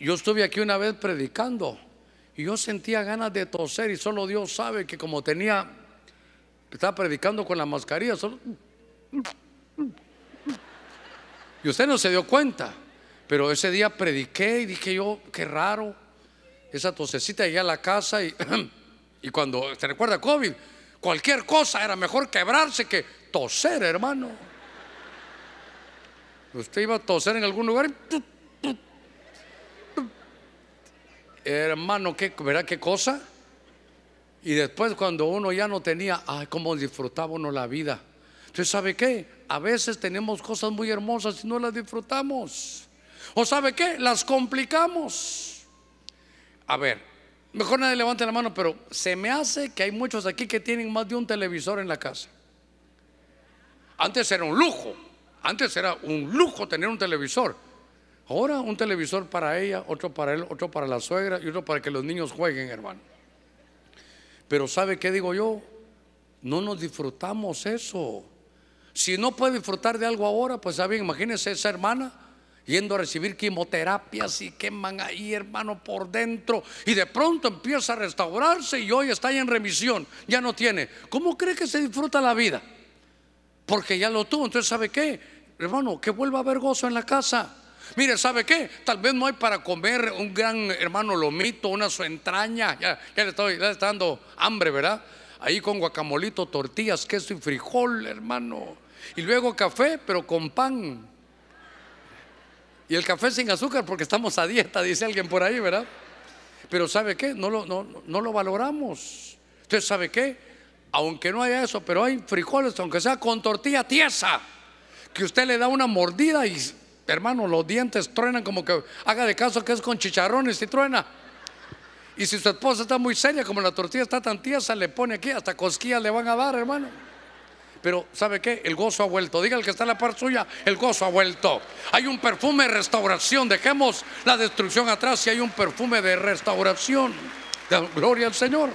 Yo estuve aquí una vez predicando y yo sentía ganas de toser y solo Dios sabe que como tenía, estaba predicando con la mascarilla, solo... Y usted no se dio cuenta, pero ese día prediqué y dije yo, qué raro, esa tosecita llegué a la casa y, y cuando se recuerda COVID, cualquier cosa era mejor quebrarse que toser, hermano. Usted iba a toser en algún lugar y hermano, ¿qué, ¿verdad qué cosa? Y después cuando uno ya no tenía, ay, cómo disfrutaba uno la vida. Entonces, ¿sabe qué? A veces tenemos cosas muy hermosas y no las disfrutamos. ¿O sabe qué? Las complicamos. A ver, mejor nadie levante la mano, pero se me hace que hay muchos aquí que tienen más de un televisor en la casa. Antes era un lujo, antes era un lujo tener un televisor. Ahora un televisor para ella, otro para él, otro para la suegra y otro para que los niños jueguen, hermano. Pero ¿sabe qué digo yo? No nos disfrutamos eso. Si no puede disfrutar de algo ahora, pues saben, imagínense esa hermana yendo a recibir quimioterapias y queman ahí, hermano, por dentro. Y de pronto empieza a restaurarse y hoy está en remisión, ya no tiene. ¿Cómo cree que se disfruta la vida? Porque ya lo tuvo. Entonces, ¿sabe qué? Hermano, que vuelva a haber gozo en la casa. Mire, ¿sabe qué? Tal vez no hay para comer un gran hermano lomito, una su entraña. Ya, le, estoy, está dando hambre, ¿verdad? Ahí con guacamolito, tortillas, queso y frijol, hermano. Y luego café, pero con pan. Y el café sin azúcar porque estamos a dieta, dice alguien por ahí, ¿verdad? Pero ¿sabe qué? No lo, no, no lo valoramos. Entonces, ¿sabe qué? Aunque no haya eso, pero hay frijoles, aunque sea con tortilla tiesa, que usted le da una mordida y hermano, los dientes truenan como que haga de caso que es con chicharrones y truena. Y si su esposa está muy seria, como la tortilla está tan tiesa, le pone aquí, hasta cosquillas le van a dar, hermano. Pero ¿sabe qué? El gozo ha vuelto. Diga el que está en la par suya, el gozo ha vuelto. Hay un perfume de restauración. Dejemos la destrucción atrás y hay un perfume de restauración. gloria al Señor.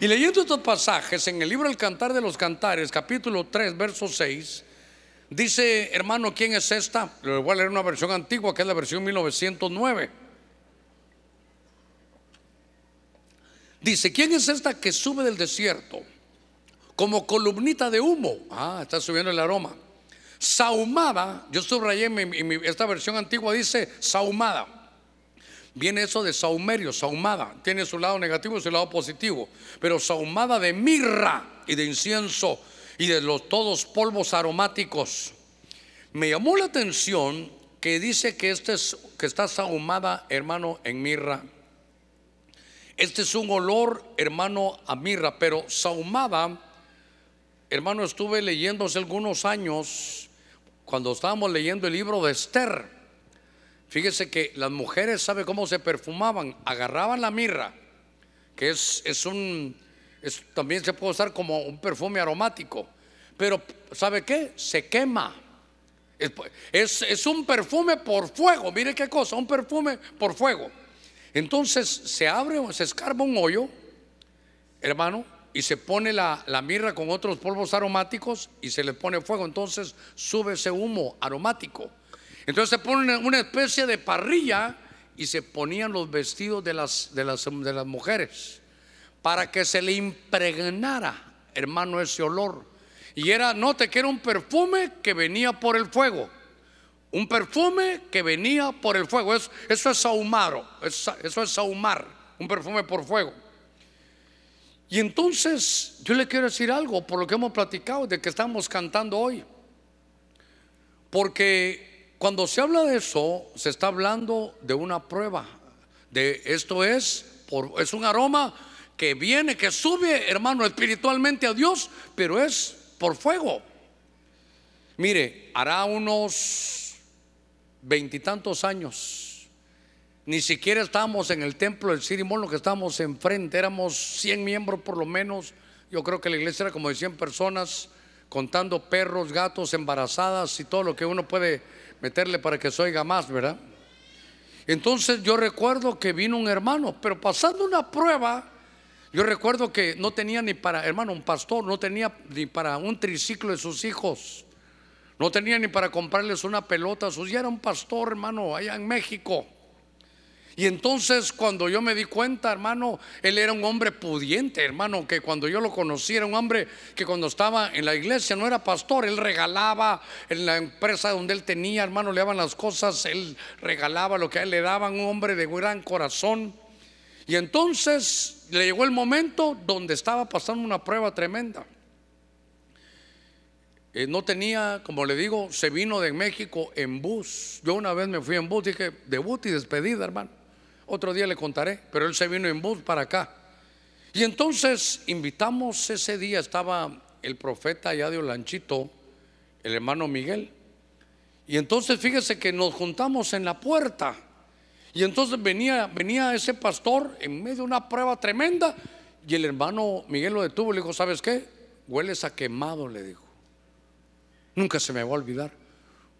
Y leyendo estos pasajes en el libro El Cantar de los Cantares, capítulo 3, verso 6, Dice, hermano, ¿quién es esta? Le voy a leer una versión antigua que es la versión 1909. Dice, ¿quién es esta que sube del desierto? Como columnita de humo. Ah, está subiendo el aroma. Saumada, yo subrayé esta versión antigua dice saumada. Viene eso de saumerio, saumada. Tiene su lado negativo y su lado positivo. Pero saumada de mirra y de incienso y de los todos polvos aromáticos. Me llamó la atención que dice que, este es, que está sahumada, hermano, en mirra. Este es un olor, hermano, a mirra, pero sahumada, hermano, estuve leyendo hace algunos años, cuando estábamos leyendo el libro de Esther. Fíjese que las mujeres, ¿sabe cómo se perfumaban? Agarraban la mirra, que es, es un, también se puede usar como un perfume aromático. Pero, ¿sabe qué? Se quema. Es, es, un perfume por fuego. Mire qué cosa, un perfume por fuego. Entonces se abre, se escarba un hoyo, hermano, y se pone la, la, mirra con otros polvos aromáticos y se le pone fuego. Entonces sube ese humo aromático. Entonces se pone una especie de parrilla y se ponían los vestidos de las, de las, de las mujeres para que se le impregnara, hermano, ese olor. Y era, note que era un perfume que venía por el fuego. Un perfume que venía por el fuego. Eso, eso es sahumaro, eso, es sahumar, un perfume por fuego. Y entonces yo le quiero decir algo por lo que hemos platicado, de que estamos cantando hoy. Porque cuando se habla de eso, se está hablando de una prueba. De esto es, por, es un aroma que viene, que sube, hermano, espiritualmente a Dios, pero es por fuego. Mire, hará unos veintitantos años. Ni siquiera estábamos en el templo del Sirimón, lo que estábamos enfrente, éramos 100 miembros por lo menos. Yo creo que la iglesia era como de 100 personas, contando perros, gatos, embarazadas y todo lo que uno puede meterle para que se oiga más, ¿verdad? Entonces yo recuerdo que vino un hermano, pero pasando una prueba, yo recuerdo que no tenía ni para, hermano, un pastor, no tenía ni para un triciclo de sus hijos, no tenía ni para comprarles una pelota, sus ya era un pastor, hermano, allá en México. Y entonces cuando yo me di cuenta, hermano, él era un hombre pudiente, hermano, que cuando yo lo conocí era un hombre que cuando estaba en la iglesia no era pastor, él regalaba en la empresa donde él tenía, hermano, le daban las cosas, él regalaba lo que a él le daban, un hombre de gran corazón. Y entonces le llegó el momento donde estaba pasando una prueba tremenda. Eh, no tenía, como le digo, se vino de México en bus. Yo una vez me fui en bus, dije, debut y despedida, hermano. Otro día le contaré, pero él se vino en bus para acá. Y entonces invitamos ese día, estaba el profeta allá de el hermano Miguel. Y entonces fíjese que nos juntamos en la puerta. Y entonces venía, venía ese pastor en medio de una prueba tremenda. Y el hermano Miguel lo detuvo y le dijo, ¿sabes qué? Hueles a quemado, le dijo. Nunca se me va a olvidar.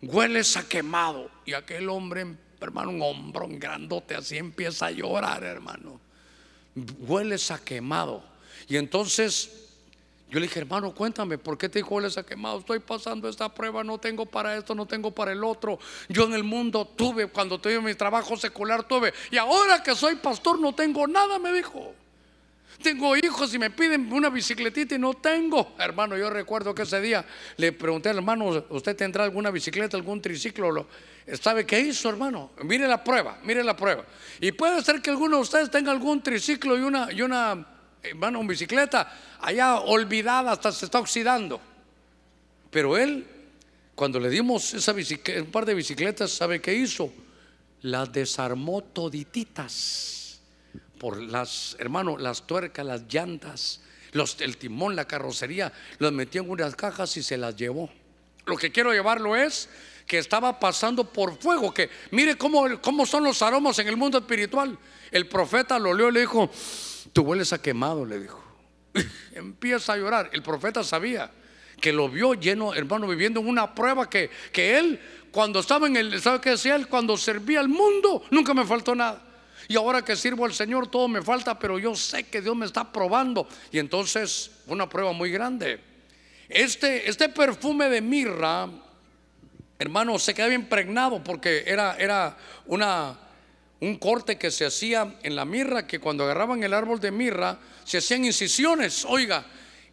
Hueles a quemado. Y aquel hombre hermano, un hombro un grandote así empieza a llorar, hermano. Hueles a quemado. Y entonces yo le dije, hermano, cuéntame, ¿por qué te hueles a quemado? Estoy pasando esta prueba, no tengo para esto, no tengo para el otro. Yo en el mundo tuve, cuando tuve mi trabajo secular, tuve. Y ahora que soy pastor, no tengo nada, me dijo. Tengo hijos y me piden una bicicletita y no tengo. Hermano, yo recuerdo que ese día le pregunté al hermano, ¿usted tendrá alguna bicicleta, algún triciclo? ¿Sabe qué hizo, hermano? Mire la prueba, mire la prueba. Y puede ser que alguno de ustedes tenga algún triciclo y una, y una, hermano, una bicicleta allá olvidada, hasta se está oxidando. Pero él, cuando le dimos esa un par de bicicletas, ¿sabe qué hizo? Las desarmó todititas por las, hermano, las tuercas, las llantas, los, el timón, la carrocería, los metió en unas cajas y se las llevó. Lo que quiero llevarlo es que estaba pasando por fuego, que mire cómo, cómo son los aromas en el mundo espiritual. El profeta lo leo y le dijo, tú hueles a quemado, le dijo. Empieza a llorar. El profeta sabía que lo vio lleno, hermano, viviendo en una prueba que, que él, cuando estaba en el, ¿sabe qué decía él? Cuando servía al mundo, nunca me faltó nada. Y ahora que sirvo al Señor todo me falta, pero yo sé que Dios me está probando. Y entonces, una prueba muy grande. Este, este perfume de mirra, hermano, se quedaba impregnado porque era, era una, un corte que se hacía en la mirra, que cuando agarraban el árbol de mirra, se hacían incisiones, oiga,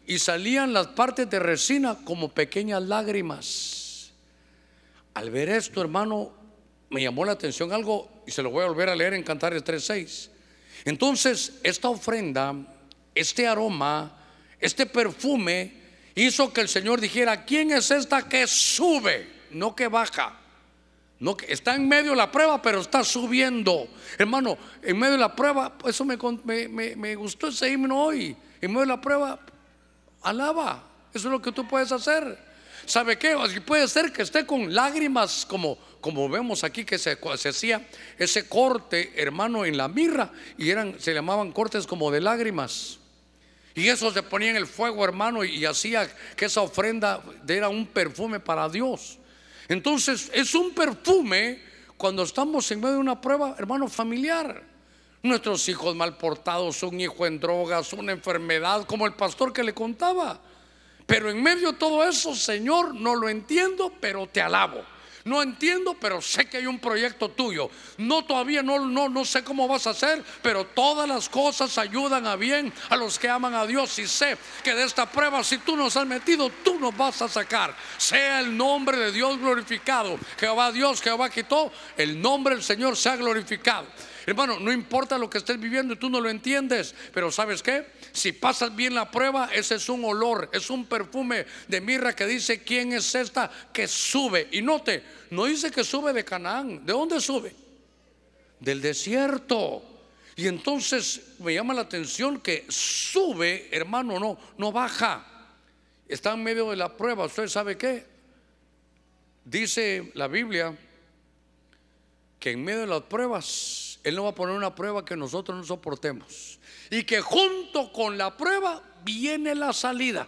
y salían las partes de resina como pequeñas lágrimas. Al ver esto, hermano, me llamó la atención algo y se lo voy a volver a leer en Cantares 3:6. Entonces, esta ofrenda, este aroma, este perfume hizo que el Señor dijera, ¿quién es esta que sube, no que baja? No, está en medio de la prueba, pero está subiendo. Hermano, en medio de la prueba, eso me, me, gustó ese himno hoy. En medio de la prueba, alaba. Eso es lo que tú puedes hacer. ¿Sabe qué? Puede ser que esté con lágrimas como vemos aquí que se, hacía ese corte, hermano, en la mirra, y eran, se llamaban cortes como de lágrimas. Y eso se ponía en el fuego, hermano, y hacía que esa ofrenda era un perfume para Dios. Entonces, es un perfume cuando estamos en medio de una prueba, hermano, familiar. Nuestros hijos mal portados, un hijo en drogas, una enfermedad, como el pastor que le contaba. Pero en medio de todo eso, Señor, no lo entiendo, pero te alabo. No entiendo, pero sé que hay un proyecto tuyo. No todavía no, no, no sé cómo vas a hacer, pero todas las cosas ayudan a bien a los que aman a Dios. Y sé que de esta prueba, si tú nos has metido, tú nos vas a sacar. Sea el nombre de Dios glorificado. Jehová Dios, Jehová quitó, el nombre del Señor sea glorificado. Hermano, no importa lo que estés viviendo y tú no lo entiendes, pero ¿sabes qué? Si pasas bien la prueba, ese es un olor, es un perfume de mirra que dice, ¿quién es esta que sube? Y note, no dice que sube de Canaán, ¿de dónde sube? Del desierto. Y entonces me llama la atención que sube, hermano, no, no baja. Está en medio de la prueba. ¿Usted sabe qué? Dice la Biblia que en medio de las pruebas, Él no va a poner una prueba que nosotros no soportemos. Y que junto con la prueba viene la salida.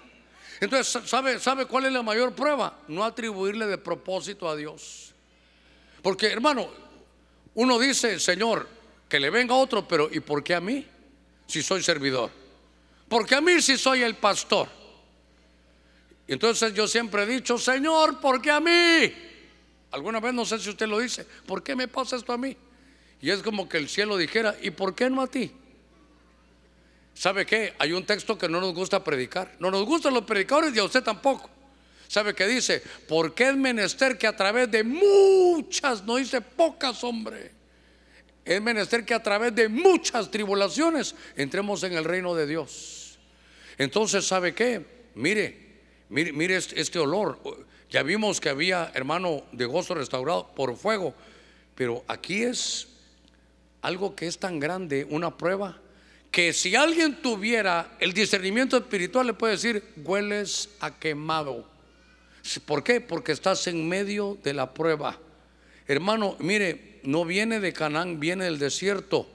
Entonces, ¿sabe, ¿sabe cuál es la mayor prueba? No atribuirle de propósito a Dios. Porque, hermano, uno dice, Señor, que le venga otro, pero ¿y por qué a mí? Si soy servidor. Porque a mí si soy el pastor. Entonces yo siempre he dicho, Señor, ¿por qué a mí? Alguna vez no sé si usted lo dice, ¿por qué me pasa esto a mí? Y es como que el cielo dijera, ¿y por qué no a ti? ¿Sabe qué? Hay un texto que no nos gusta predicar. No nos gustan los predicadores y a usted tampoco. ¿Sabe qué dice? ¿Por qué es menester que a través de muchas, no dice pocas, hombre? Es menester que a través de muchas tribulaciones entremos en el reino de Dios. Entonces, ¿sabe qué? Mire, mire, mire este, este olor. Ya vimos que había, hermano, de gozo restaurado por fuego, pero aquí es algo que es tan grande, una prueba, que si alguien tuviera el discernimiento espiritual le puede decir, hueles a quemado. ¿Por qué? Porque estás en medio de la prueba. Hermano, mire, no viene de Canaán, viene del desierto,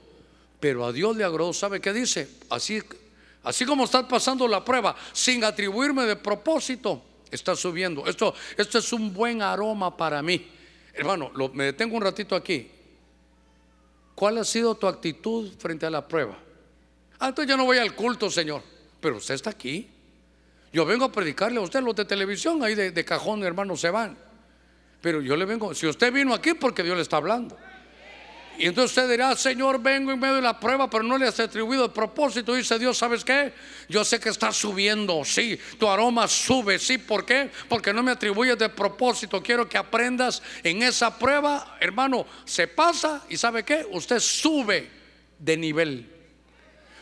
pero a Dios le agradó. ¿Sabe qué dice? Así, así como estás pasando la prueba, sin atribuirme de propósito, está subiendo. Esto, esto es un buen aroma para mí. Hermano, me detengo un ratito aquí. ¿Cuál ha sido tu actitud frente a la prueba? Ah, entonces yo no voy al culto, Señor. Pero usted está aquí. Yo vengo a predicarle a usted los de televisión, ahí de, de cajón, hermano, se van. Pero yo le vengo, si usted vino aquí porque Dios le está hablando. Y entonces usted dirá, Señor, vengo en medio de la prueba, pero no le has atribuido el propósito. Dice Dios, ¿sabes qué? Yo sé que está subiendo, sí, tu aroma sube, sí, ¿por qué? Porque no me atribuyes de propósito. Quiero que aprendas en esa prueba, hermano, se pasa y ¿sabe qué? Usted sube de nivel.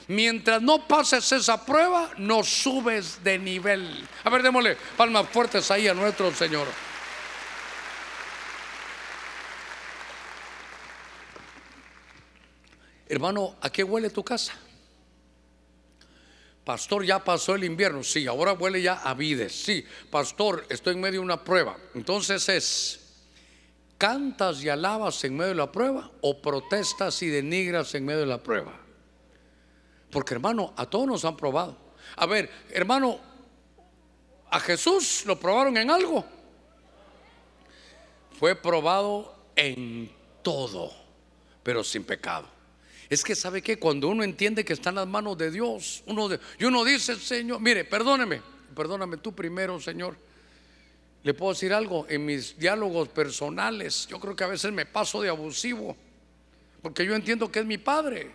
Mientras no pases esa prueba, no subes de nivel. A ver, démosle palmas fuertes ahí a nuestro Señor. Hermano, ¿a qué huele tu casa? Pastor, ya pasó el invierno. Sí, ahora huele ya a vides. Sí, pastor, estoy en medio de una prueba. Entonces es, ¿cantas y alabas en medio de la prueba o protestas y denigras en medio de la prueba? Porque hermano, a todos nos han probado. A ver, hermano, a Jesús lo probaron en algo. Fue probado en todo, pero sin pecado. Es que sabe que cuando uno entiende que está en las manos de Dios, uno y uno dice, Señor, mire, perdóneme, perdóname tú primero, Señor. Le puedo decir algo en mis diálogos personales. Yo creo que a veces me paso de abusivo, porque yo entiendo que es mi padre.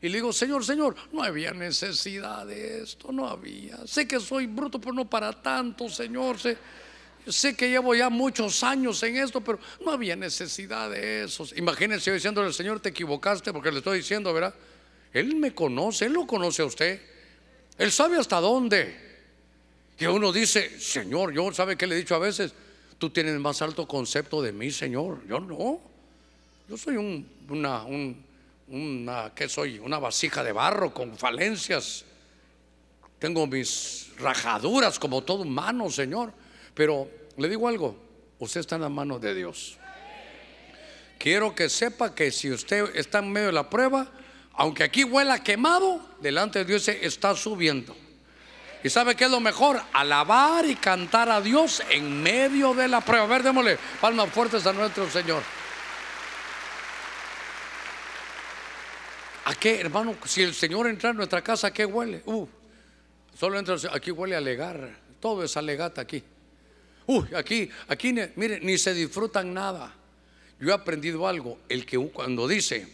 Y le digo, Señor, Señor, no había necesidad de esto, no había. Sé que soy bruto, pero no para tanto, Señor. Sé, sé que llevo ya muchos años en esto, pero no había necesidad de eso. Imagínense yo diciéndole al Señor, te equivocaste porque le estoy diciendo, ¿verdad? Él me conoce, Él lo conoce a usted. Él sabe hasta dónde. Y uno dice, Señor, yo sabe que le he dicho a veces, tú tienes más alto concepto de mí, Señor. Yo no. Yo soy un, una, una, ¿qué soy? Una vasija de barro con falencias. Tengo mis rajaduras como todo humano, Señor. Pero le digo algo, usted está en la mano de Dios. Quiero que sepa que si usted está en medio de la prueba, aunque aquí huela quemado, delante de Dios se está subiendo. ¿Y sabe qué es lo mejor? Alabar y cantar a Dios en medio de la prueba. A ver, démosle palmas fuertes a nuestro Señor. ¿A qué, hermano? Si el Señor entra en nuestra casa, ¿a qué huele? Uh, solo entra, aquí huele a alegar. Todo es alegata aquí. Uy, aquí, aquí, mire, ni se disfrutan nada. Yo he aprendido algo, el que cuando dice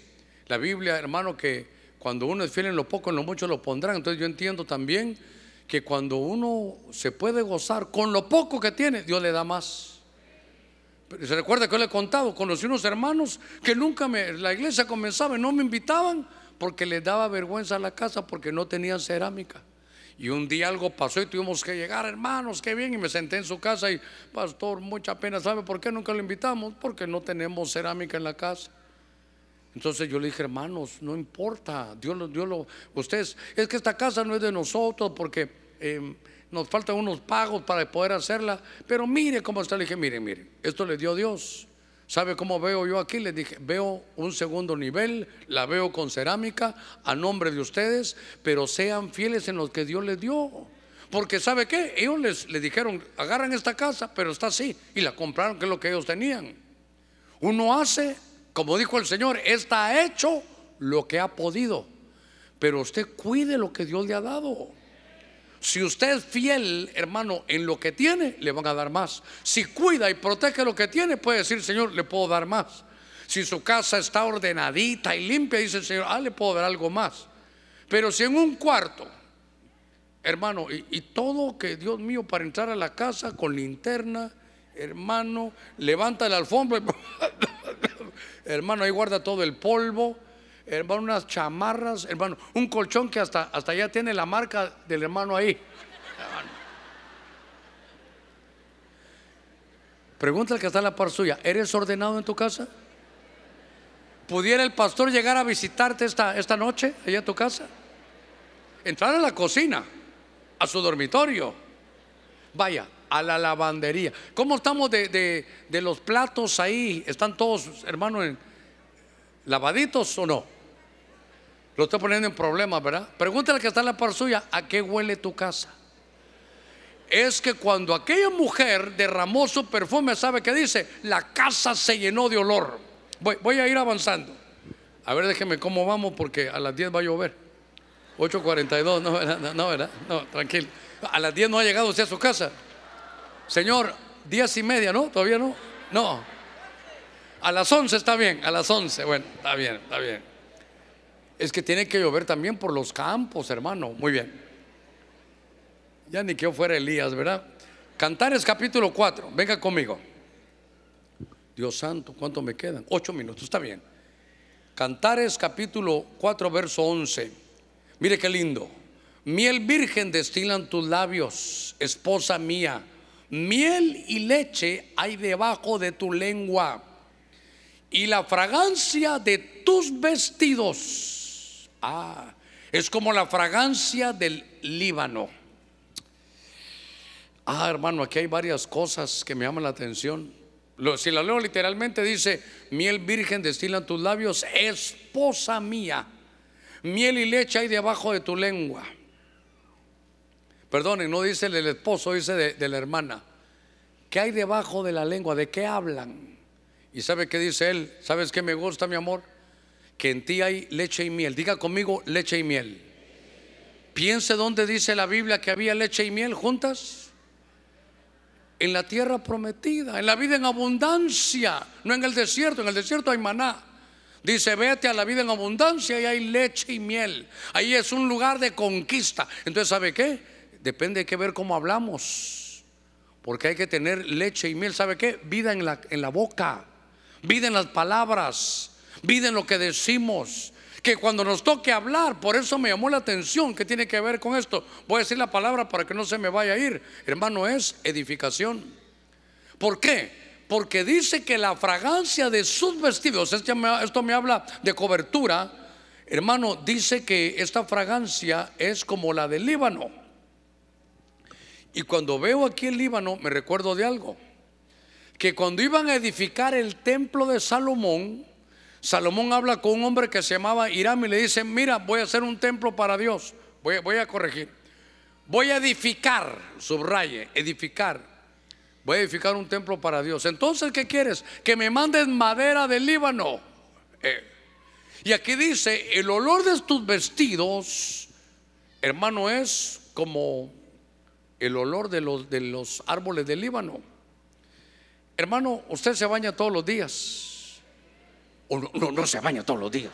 la Biblia, hermano, que cuando uno es fiel en lo poco, en lo mucho lo pondrán. Entonces yo entiendo también que cuando uno se puede gozar con lo poco que tiene, Dios le da más. Se recuerda que yo le he contado, conocí unos hermanos que nunca me, la iglesia comenzaba y no me invitaban porque les daba vergüenza a la casa porque no tenían cerámica. Y un día algo pasó y tuvimos que llegar, hermanos, qué bien. Y me senté en su casa y, pastor, mucha pena. ¿Sabe por qué nunca lo invitamos? Porque no tenemos cerámica en la casa. Entonces yo le dije, hermanos, no importa, Dios lo, Dios lo, ustedes, es que esta casa no es de nosotros porque eh, nos faltan unos pagos para poder hacerla, pero mire cómo está, le dije, mire, mire, esto le dio Dios. ¿Sabe cómo veo yo aquí? Le dije, veo un segundo nivel, la veo con cerámica a nombre de ustedes, pero sean fieles en lo que Dios les dio. Porque ¿sabe qué? Ellos les, les dijeron, agarran esta casa, pero está así, y la compraron, que es lo que ellos tenían. Uno hace como dijo el Señor, está hecho lo que ha podido. Pero usted cuide lo que Dios le ha dado. Si usted es fiel, hermano, en lo que tiene, le van a dar más. Si cuida y protege lo que tiene, puede decir, Señor, le puedo dar más. Si su casa está ordenadita y limpia, dice el Señor, ah, le puedo dar algo más. Pero si en un cuarto, hermano, y, y todo que Dios mío, para entrar a la casa con linterna, hermano, levanta la alfombra. hermano, ahí guarda todo el polvo, hermano, unas chamarras, hermano, un colchón que hasta, hasta allá tiene la marca del hermano ahí. Pregunta al que está en la par suya, ¿eres ordenado en tu casa? ¿Pudiera el pastor llegar a visitarte esta, esta noche allá en tu casa? Entrar a la cocina, a su dormitorio. Vaya, a la lavandería. ¿Cómo estamos de, los platos ahí? ¿Están todos, hermanos, lavaditos o no? Lo estoy poniendo en problemas, ¿verdad? Pregúntale que está en la par suya, ¿a qué huele tu casa? Es que cuando aquella mujer derramó su perfume, ¿sabe qué dice? La casa se llenó de olor. Voy, voy a ir avanzando. A ver, déjeme cómo vamos porque a las 10 va a llover. 8.42, no, no, no, ¿verdad? No, tranquilo. A las 10 no ha llegado usted a su casa. Señor, días y media, ¿no? ¿Todavía no? No. A las 11 está bien, a las 11, bueno, está bien, está bien. Es que tiene que llover también por los campos, hermano. Muy bien. Ya ni que yo fuera Elías, ¿verdad? Cantares capítulo 4, venga conmigo. Dios santo, ¿cuánto me quedan? Ocho minutos, está bien. Cantares capítulo 4, verso 11. Mire qué lindo. Miel virgen destilan tus labios, esposa mía miel y leche hay debajo de tu lengua y la fragancia de tus vestidos. Ah, es como la fragancia del Líbano. Ah, hermano, aquí hay varias cosas que me llaman la atención. Si la leo literalmente dice, miel virgen destilan tus labios, esposa mía. Miel y leche hay debajo de tu lengua. Perdonen, no dice el esposo, dice de, la hermana. ¿Qué hay debajo de la lengua? ¿De qué hablan? ¿Y sabe qué dice él? ¿Sabes qué me gusta, mi amor? Que en ti hay leche y miel. Diga conmigo, leche y miel. Piense dónde dice la Biblia que había leche y miel juntas. En la tierra prometida, en la vida en abundancia, no en el desierto. En el desierto hay maná. Dice, vete a la vida en abundancia y hay leche y miel. Ahí es un lugar de conquista. Entonces, ¿sabe qué? depende de qué ver cómo hablamos. Porque hay que tener leche y miel. ¿Sabe qué? Vida en la, en la boca, vida en las palabras, vida en lo que decimos. Que cuando nos toque hablar, por eso me llamó la atención que tiene que ver con esto. Voy a decir la palabra para que no se me vaya a ir. Hermano, es edificación. ¿Por qué? Porque dice que la fragancia de sus vestidos, esto me habla de cobertura, hermano, dice que esta fragancia es como la del Líbano. Y cuando veo aquí el Líbano, me recuerdo de algo. Que cuando iban a edificar el templo de Salomón, Salomón habla con un hombre que se llamaba Hiram y le dice, mira, voy a hacer un templo para Dios. Voy, a corregir. Voy a edificar, subraye, edificar. Voy a edificar un templo para Dios. Entonces, ¿qué quieres? Que me mandes madera del Líbano. Eh, y aquí dice, el olor de tus vestidos, hermano, es como el olor de los, de los árboles del Líbano. Hermano, usted se baña todos los días. No, se baña todos los días.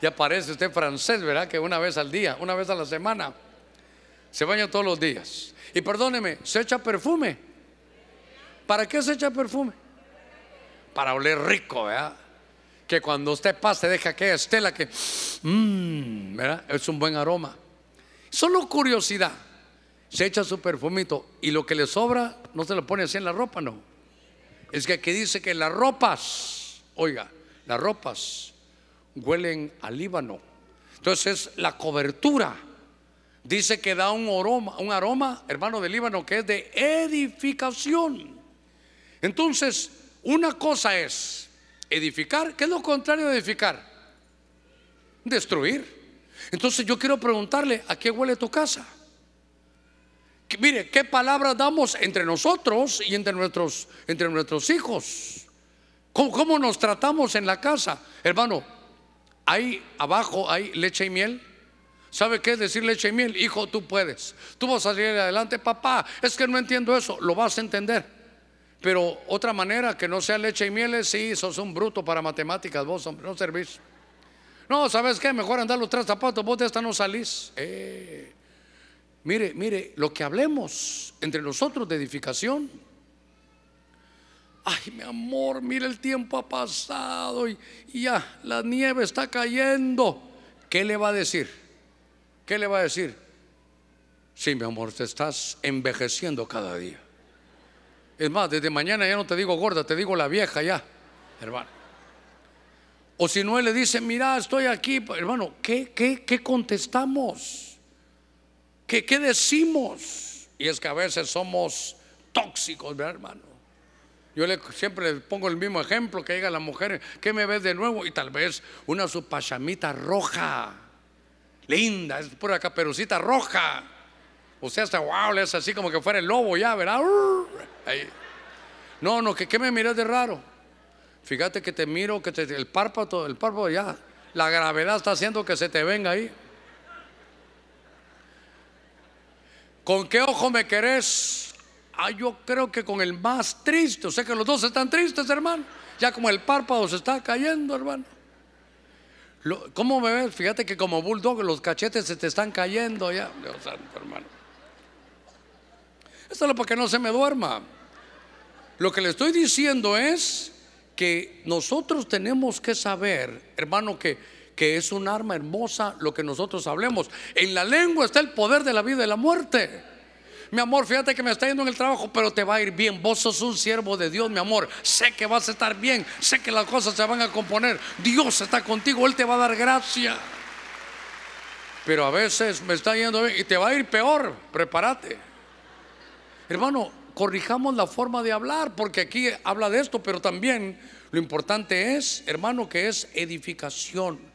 Ya parece usted francés, ¿verdad? Que una vez al día, una vez a la semana, se baña todos los días. Y perdóneme, ¿se echa perfume? ¿Para qué se echa perfume? Para oler rico, ¿verdad? Que cuando usted pase deja aquella estela que, mmm, ¿verdad? Es un buen aroma. Solo curiosidad. Se echa su perfumito y lo que le sobra no se lo pone así en la ropa, no. Es que aquí dice que las ropas, oiga, las ropas huelen al Líbano. Entonces la cobertura dice que da un aroma, un aroma, hermano del Líbano, que es de edificación. Entonces, una cosa es edificar, ¿qué es lo contrario de edificar? Destruir. Entonces yo quiero preguntarle, ¿a qué huele tu casa? Mire, ¿qué palabras damos entre nosotros y entre nuestros, entre nuestros hijos? ¿Cómo, ¿Cómo nos tratamos en la casa? Hermano, ahí abajo hay leche y miel. ¿Sabe qué es decir leche y miel? Hijo, tú puedes. Tú vas a salir adelante, papá. Es que no entiendo eso. Lo vas a entender. Pero otra manera que no sea leche y miel es sí, sos un bruto para matemáticas, vos no servís. No, ¿sabes qué? Mejor andar los tres zapatos, vos de esta no salís. Eh, mire, mire, lo que hablemos entre nosotros de edificación. Ay, mi amor, mire, el tiempo ha pasado y ya, la nieve está cayendo. ¿Qué le va a decir? ¿Qué le va a decir? Sí, mi amor, te estás envejeciendo cada día. Es más, desde mañana ya no te digo gorda, te digo la vieja ya, hermano. O si no, le dice, mira, estoy aquí, hermano, ¿qué, qué, qué contestamos? ¿Qué, ¿Qué decimos? Y es que a veces somos tóxicos, ¿verdad, hermano? Yo le, siempre le pongo el mismo ejemplo, que llega la mujer, ¿qué me ves de nuevo? Y tal vez una su pachamita roja linda, es pura caperucita roja. Usted hasta wow, le hace así como que fuera el lobo ya, ¿verdad? No, no, que qué me miras de raro. Fíjate que te miro, que te, el párpado, el párpado ya, la gravedad está haciendo que se te venga ahí. ¿Con qué ojo me querés? Ah, yo creo que con el más triste. O sea que los dos están tristes, hermano. Ya como el párpado se está cayendo, hermano. ¿Cómo me ves? Fíjate que como bulldog los cachetes se te están cayendo ya. Dios santo, hermano. Esto es para que no se me duerma. Lo que le estoy diciendo es que nosotros tenemos que saber, hermano, que, que es un arma hermosa lo que nosotros hablemos. En la lengua está el poder de la vida y la muerte. Mi amor, fíjate que me está yendo en el trabajo, pero te va a ir bien. Vos sos un siervo de Dios, mi amor. Sé que vas a estar bien. Sé que las cosas se van a componer. Dios está contigo. Él te va a dar gracia. Pero a veces me está yendo bien y te va a ir peor. Prepárate. Hermano, corrijamos la forma de hablar, porque aquí habla de esto, pero también lo importante es, hermano, que es edificación.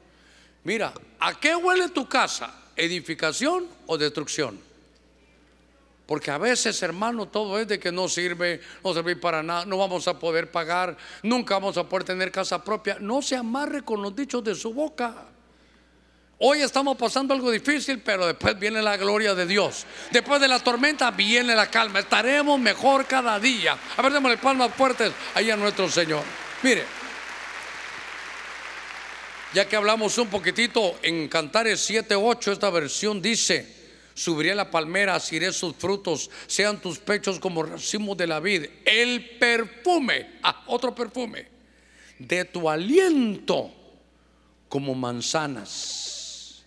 Mira, ¿a qué huele tu casa? ¿Edificación o destrucción? Porque a veces, hermano, todo es de que no sirve, no sirve para nada, no vamos a poder pagar, nunca vamos a poder tener casa propia. No se amarre con los dichos de su boca. Hoy estamos pasando algo difícil, pero después viene la gloria de Dios. Después de la tormenta viene la calma. Estaremos mejor cada día. A ver, démosle palmas fuertes ahí a nuestro Señor. Mire, ya que hablamos un poquitito en Cantares 7:8, esta versión dice subiré la palmera, asiré sus frutos, sean tus pechos como racimos de la vid. El perfume, ah, otro perfume, de tu aliento como manzanas.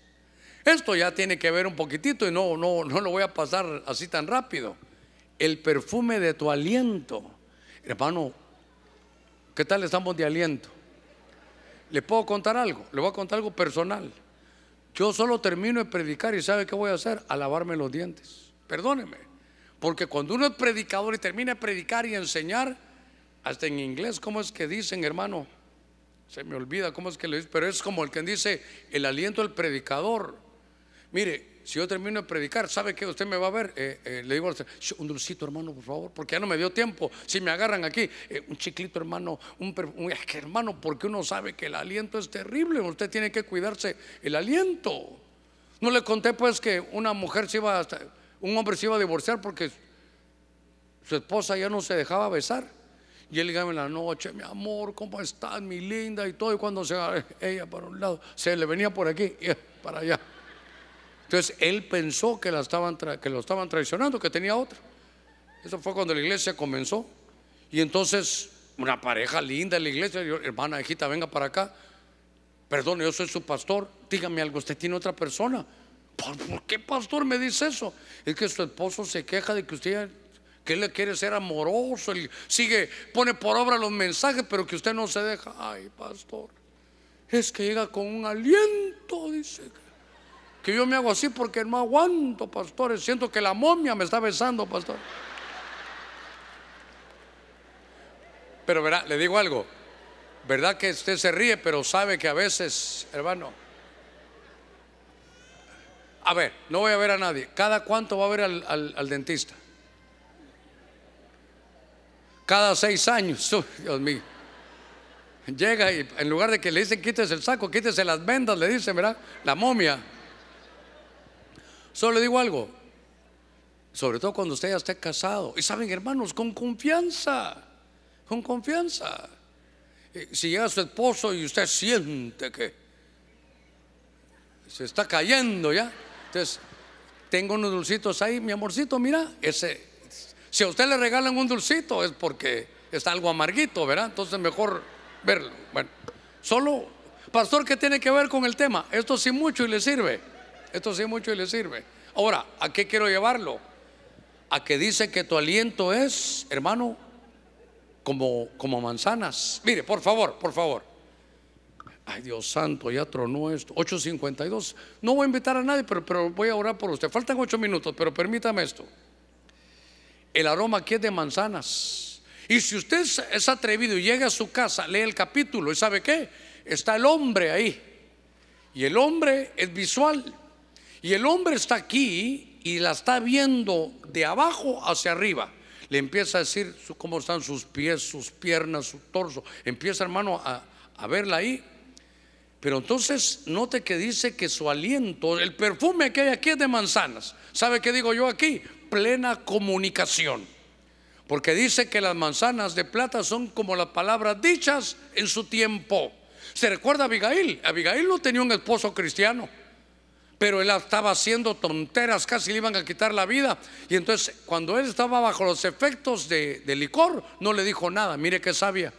Esto ya tiene que ver un poquitito y no, no, no lo voy a pasar así tan rápido. El perfume de tu aliento. Hermano, ¿qué tal estamos de aliento? ¿Le puedo contar algo? Le voy a contar algo personal. Yo solo termino de predicar y ¿sabe qué voy a hacer? A lavarme los dientes. Perdóneme. Porque cuando uno es predicador y termina de predicar y enseñar, hasta en inglés, ¿cómo es que dicen, hermano? Se me olvida cómo es que le dicen, pero es como el que dice el aliento del predicador. Mire, si yo termino de predicar, ¿sabe qué? Usted me va a ver. Eh, eh, le digo, un dulcito, hermano, por favor, porque ya no me dio tiempo. Si me agarran aquí, eh, un chiclito, hermano, un, un hermano, porque uno sabe que el aliento es terrible. Usted tiene que cuidarse el aliento. No le conté, pues, que una mujer se iba, hasta, un hombre se iba a divorciar porque su esposa ya no se dejaba besar. Y él llegaba en la noche, mi amor, ¿cómo estás, mi linda? Y todo. Y cuando se ella para un lado, se le venía por aquí y para allá. Entonces él pensó que, la estaban que lo estaban traicionando, que tenía otra. Eso fue cuando la iglesia comenzó. Y entonces, una pareja linda en la iglesia, yo, hermana, hijita, venga para acá. Perdón, yo soy su pastor. Dígame algo, usted tiene otra persona. ¿Por, qué pastor me dice eso? Es que su esposo se queja de que usted que él le quiere ser amoroso, él sigue, pone por obra los mensajes, pero que usted no se deja. Ay, pastor, es que llega con un aliento, dice. Que yo me hago así porque no aguanto, pastores. Siento que la momia me está besando, pastor. Pero verá, le digo algo. ¿Verdad que usted se ríe, pero sabe que a veces, hermano, a ver, no voy a ver a nadie. ¿Cada cuánto va a ver al, dentista? Cada seis años. Dios mío. Llega y en lugar de que le dicen quítese el saco, quítese las vendas, le dicen, ¿verdad? La momia. Solo le digo algo. Sobre todo cuando usted ya esté casado. Y saben, hermanos, con confianza. Con confianza. Si llega su esposo y usted siente que se está cayendo ya. Entonces, tengo unos dulcitos ahí, mi amorcito, mira, ese, si a usted le regalan un dulcito es porque está algo amarguito, ¿verdad? Entonces mejor verlo. Bueno, solo, pastor, ¿qué tiene que ver con el tema? Esto sí mucho y le sirve. Esto sí mucho y le sirve. Ahora, ¿a qué quiero llevarlo? A que dice que tu aliento es, hermano, como, como manzanas. Mire, por favor, por favor. Ay, Dios santo, ya tronó esto. 8.52. No voy a invitar a nadie, pero, pero voy a orar por usted. Faltan ocho minutos, pero permítame esto. El aroma aquí es de manzanas. Y si usted es atrevido y llega a su casa, lee el capítulo y sabe qué, está el hombre ahí. Y el hombre es visual. Y el hombre está aquí y la está viendo de abajo hacia arriba. Le empieza a decir cómo están sus pies, sus piernas, su torso. Empieza, hermano, a, verla ahí. Pero entonces note que dice que su aliento, el perfume que hay aquí es de manzanas. ¿Sabe qué digo yo aquí? Plena comunicación. Porque dice que las manzanas de plata son como las palabras dichas en su tiempo. ¿Se recuerda a Abigail? Abigail no tenía un esposo cristiano, pero él estaba haciendo tonteras, casi le iban a quitar la vida. Y entonces cuando él estaba bajo los efectos de, licor, no le dijo nada. Mire qué sabia.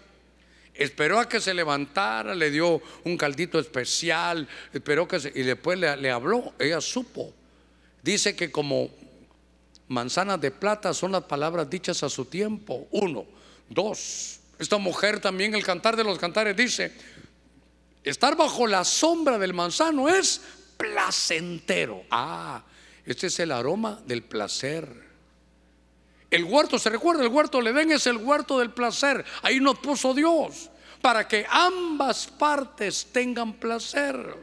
Esperó a que se levantara, le dio un caldito especial, esperó que y después le, le habló, ella supo. Dice que como manzanas de plata son las palabras dichas a su tiempo. Uno, dos. Esta mujer también, el cantar de los cantares, dice, estar bajo la sombra del manzano es placentero. Ah, este es el aroma del placer. El huerto, ¿se recuerda? El huerto le den es el huerto del placer. Ahí nos puso Dios para que ambas partes tengan placer.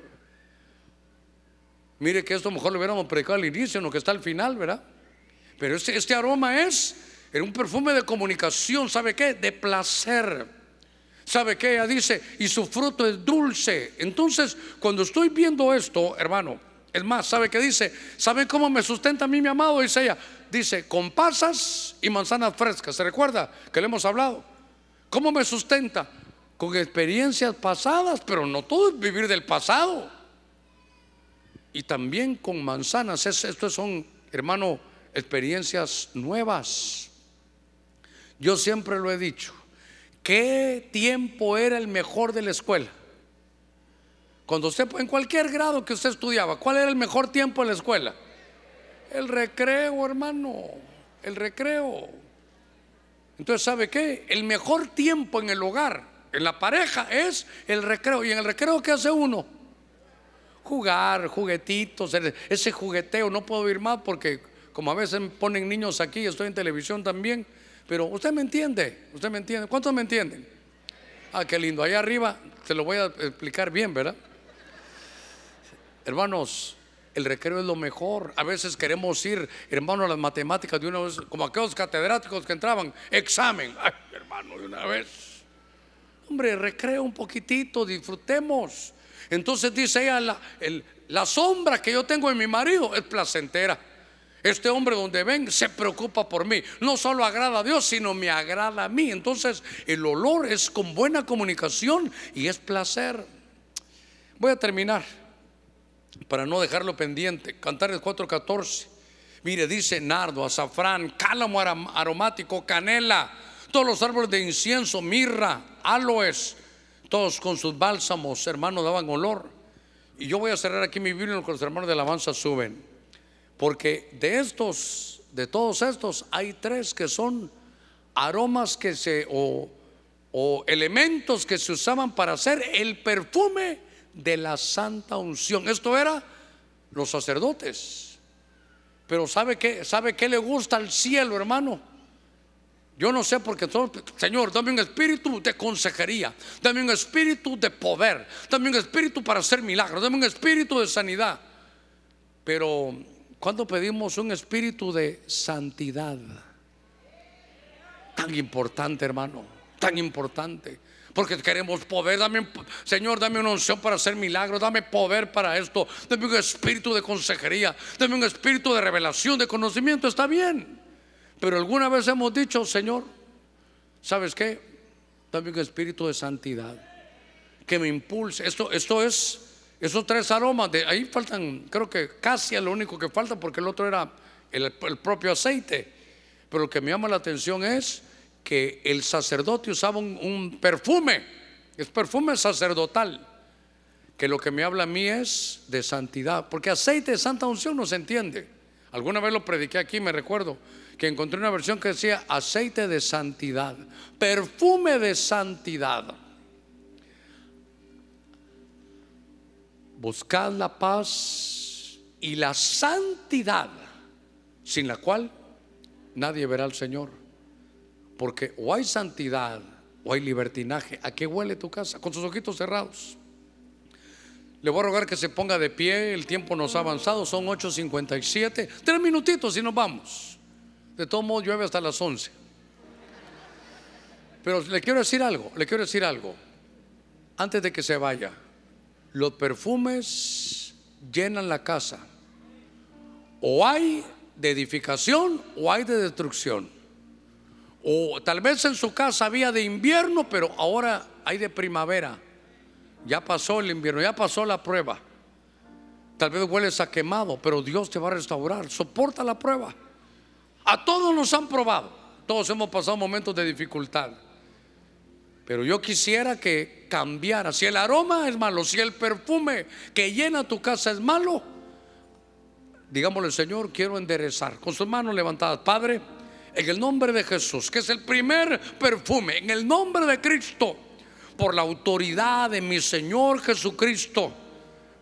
Mire que esto mejor lo hubiéramos predicado al inicio, no que está al final, ¿verdad? Pero este, este aroma es un perfume de comunicación, ¿sabe qué? De placer. ¿Sabe qué? Ella dice, y su fruto es dulce. Entonces, cuando estoy viendo esto, hermano, es más, ¿sabe qué dice? ¿Sabe cómo me sustenta a mí mi amado? Dice ella, dice, con pasas y manzanas frescas. ¿Se recuerda que le hemos hablado? ¿Cómo me sustenta? Con experiencias pasadas, pero no todo es vivir del pasado. Y también con manzanas. Estos son, hermano, experiencias nuevas. Yo siempre lo he dicho. ¿Qué tiempo era el mejor de la escuela? Cuando usted, en cualquier grado que usted estudiaba, ¿cuál era el mejor tiempo en la escuela? El recreo, hermano, el recreo. Entonces, ¿sabe qué? El mejor tiempo en el hogar, en la pareja, es el recreo. ¿Y en el recreo qué hace uno? Jugar, juguetitos, ese jugueteo. No puedo ir más porque, como a veces ponen niños aquí, estoy en televisión también. Pero usted me entiende, usted me entiende. ¿Cuántos me entienden? Ah, qué lindo. Allá arriba se lo voy a explicar bien, ¿verdad? Hermanos, el recreo es lo mejor. A veces queremos ir, hermano, a las matemáticas de una vez, como aquellos catedráticos que entraban, examen. Ay, hermano, de una vez. Hombre, recreo un poquitito, disfrutemos. Entonces dice ella, la, la sombra que yo tengo en mi marido es placentera. Este hombre donde ven se preocupa por mí. No solo agrada a Dios, sino me agrada a mí. Entonces el olor es con buena comunicación y es placer. Voy a terminar para no dejarlo pendiente. Cantar el 414. Mire, dice nardo, azafrán, cálamo aromático, canela. todos los árboles de incienso, mirra, aloes, todos con sus bálsamos, hermanos, daban olor. Y yo voy a cerrar aquí mi Biblia con los hermanos de alabanza suben. Porque de estos, de todos estos, hay tres que son aromas que se, o, elementos que se usaban para hacer el perfume de la santa unción. Esto era los sacerdotes. Pero ¿sabe qué? ¿Sabe qué le gusta al cielo, hermano? Yo no sé porque Señor, dame un espíritu de consejería, dame un espíritu de poder, dame un espíritu para hacer milagros, dame un espíritu de sanidad. Pero cuando pedimos un espíritu de santidad, tan importante, hermano, tan importante. Porque queremos poder, dame, Señor, dame una unción para hacer milagros, dame poder para esto, dame un espíritu de consejería, dame un espíritu de revelación, de conocimiento, está bien. Pero alguna vez hemos dicho, Señor, ¿sabes qué? Dame un espíritu de santidad que me impulse. Esto, esto es, esos tres aromas, de ahí faltan, creo que casi es lo único que falta porque el otro era el, propio aceite. Pero lo que me llama la atención es que el sacerdote usaba un, un perfume, es perfume sacerdotal que lo que me habla a mí es de santidad, porque aceite de santa unción no se entiende. Alguna vez lo prediqué aquí, me recuerdo que encontré una versión que decía aceite de santidad, perfume de santidad. Buscad la paz y la santidad, sin la cual nadie verá al Señor. Porque o hay santidad o hay libertinaje. ¿A qué huele tu casa? Con sus ojitos cerrados. Le voy a rogar que se ponga de pie. El tiempo nos ha avanzado. Son 8.57. Tres minutitos y nos vamos. De todo modo llueve hasta las 11. Pero le quiero decir algo, le quiero decir algo. Antes de que se vaya, los perfumes llenan la casa. O hay de edificación o hay de destrucción. O tal vez en su casa había de invierno, pero ahora hay de primavera. Ya pasó el invierno, ya pasó la prueba. Tal vez hueles a quemado, pero Dios te va a restaurar. Soporta la prueba. A todos nos han probado. Todos hemos pasado momentos de dificultad. Pero yo quisiera que cambiara. Si el aroma es malo, si el perfume que llena tu casa es malo, digámosle, Señor, quiero enderezar. Con sus manos levantadas, Padre, en el nombre de Jesús, que es el primer perfume, en el nombre de Cristo, por la autoridad de mi Señor Jesucristo,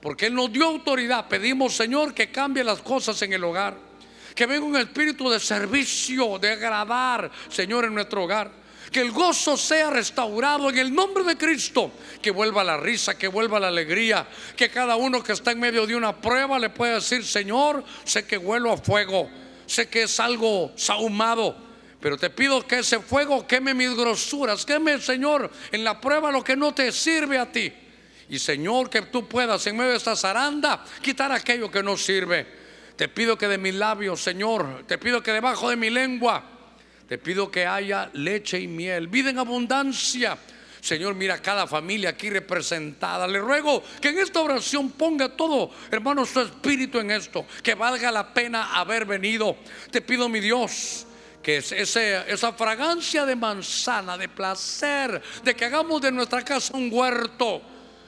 porque Él nos dio autoridad, pedimos, Señor, que cambie las cosas en el hogar que venga un espíritu de servicio, de agradar, Señor, en nuestro hogar. Que el gozo sea restaurado en el nombre de Cristo. Que vuelva la risa, que vuelva la alegría. Que cada uno que está en medio de una prueba le pueda decir, Señor, sé que huelo a fuego. Sé que es algo sahumado. Pero te pido que ese fuego queme mis grosuras. Queme, Señor, en la prueba lo que no te sirve a ti. Y Señor, que tú puedas en medio de esta zaranda quitar aquello que no sirve. Te pido que de mis labios, Señor, te pido que debajo de mi lengua, te pido que haya leche y miel, vida en abundancia. Señor, mira cada familia aquí representada. Le ruego que en esta oración ponga todo, hermano, su espíritu en esto, que valga la pena haber venido. Te pido, mi Dios, que esa fragancia de manzana, de placer, de que hagamos de nuestra casa un huerto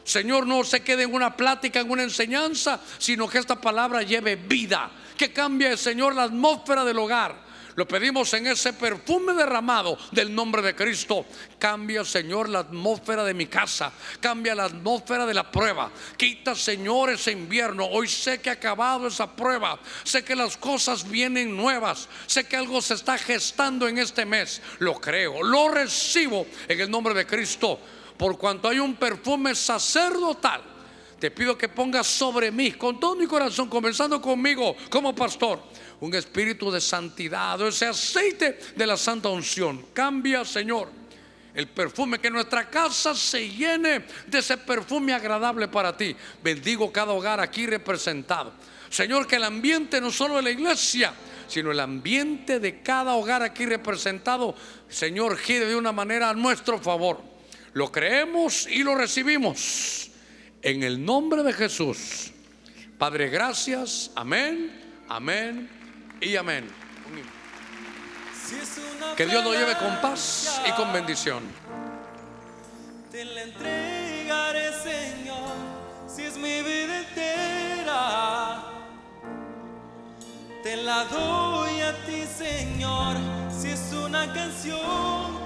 Señor, no se quede en una plática, en una enseñanza, sino que esta palabra lleve vida, que cambie, Señor, la atmósfera del hogar. Lo pedimos en ese perfume derramado del nombre de Cristo. Cambia, Señor, la atmósfera de mi casa. Cambia la atmósfera de la prueba. Quita, Señor, ese invierno. Hoy sé que ha acabado esa prueba. Sé que las cosas vienen nuevas. Sé que algo se está gestando en este mes. Lo creo, lo recibo en el nombre de Cristo por cuanto hay un perfume sacerdotal, te pido que pongas sobre mí, con todo mi corazón, comenzando conmigo como pastor, un espíritu de santidad, ese aceite de la santa unción. Cambia, Señor, el perfume, que nuestra casa se llene de ese perfume agradable para ti. Bendigo cada hogar aquí representado. Señor, que el ambiente no solo de la iglesia, sino el ambiente de cada hogar aquí representado, Señor, gire de una manera a nuestro favor. Lo creemos y lo recibimos. En el nombre de Jesús. Padre, gracias. Amén, amén y amén. Que Dios nos lleve con paz y con bendición. Te la entregaré, Señor, si es mi vida entera. Te la doy a ti, Señor, si es una canción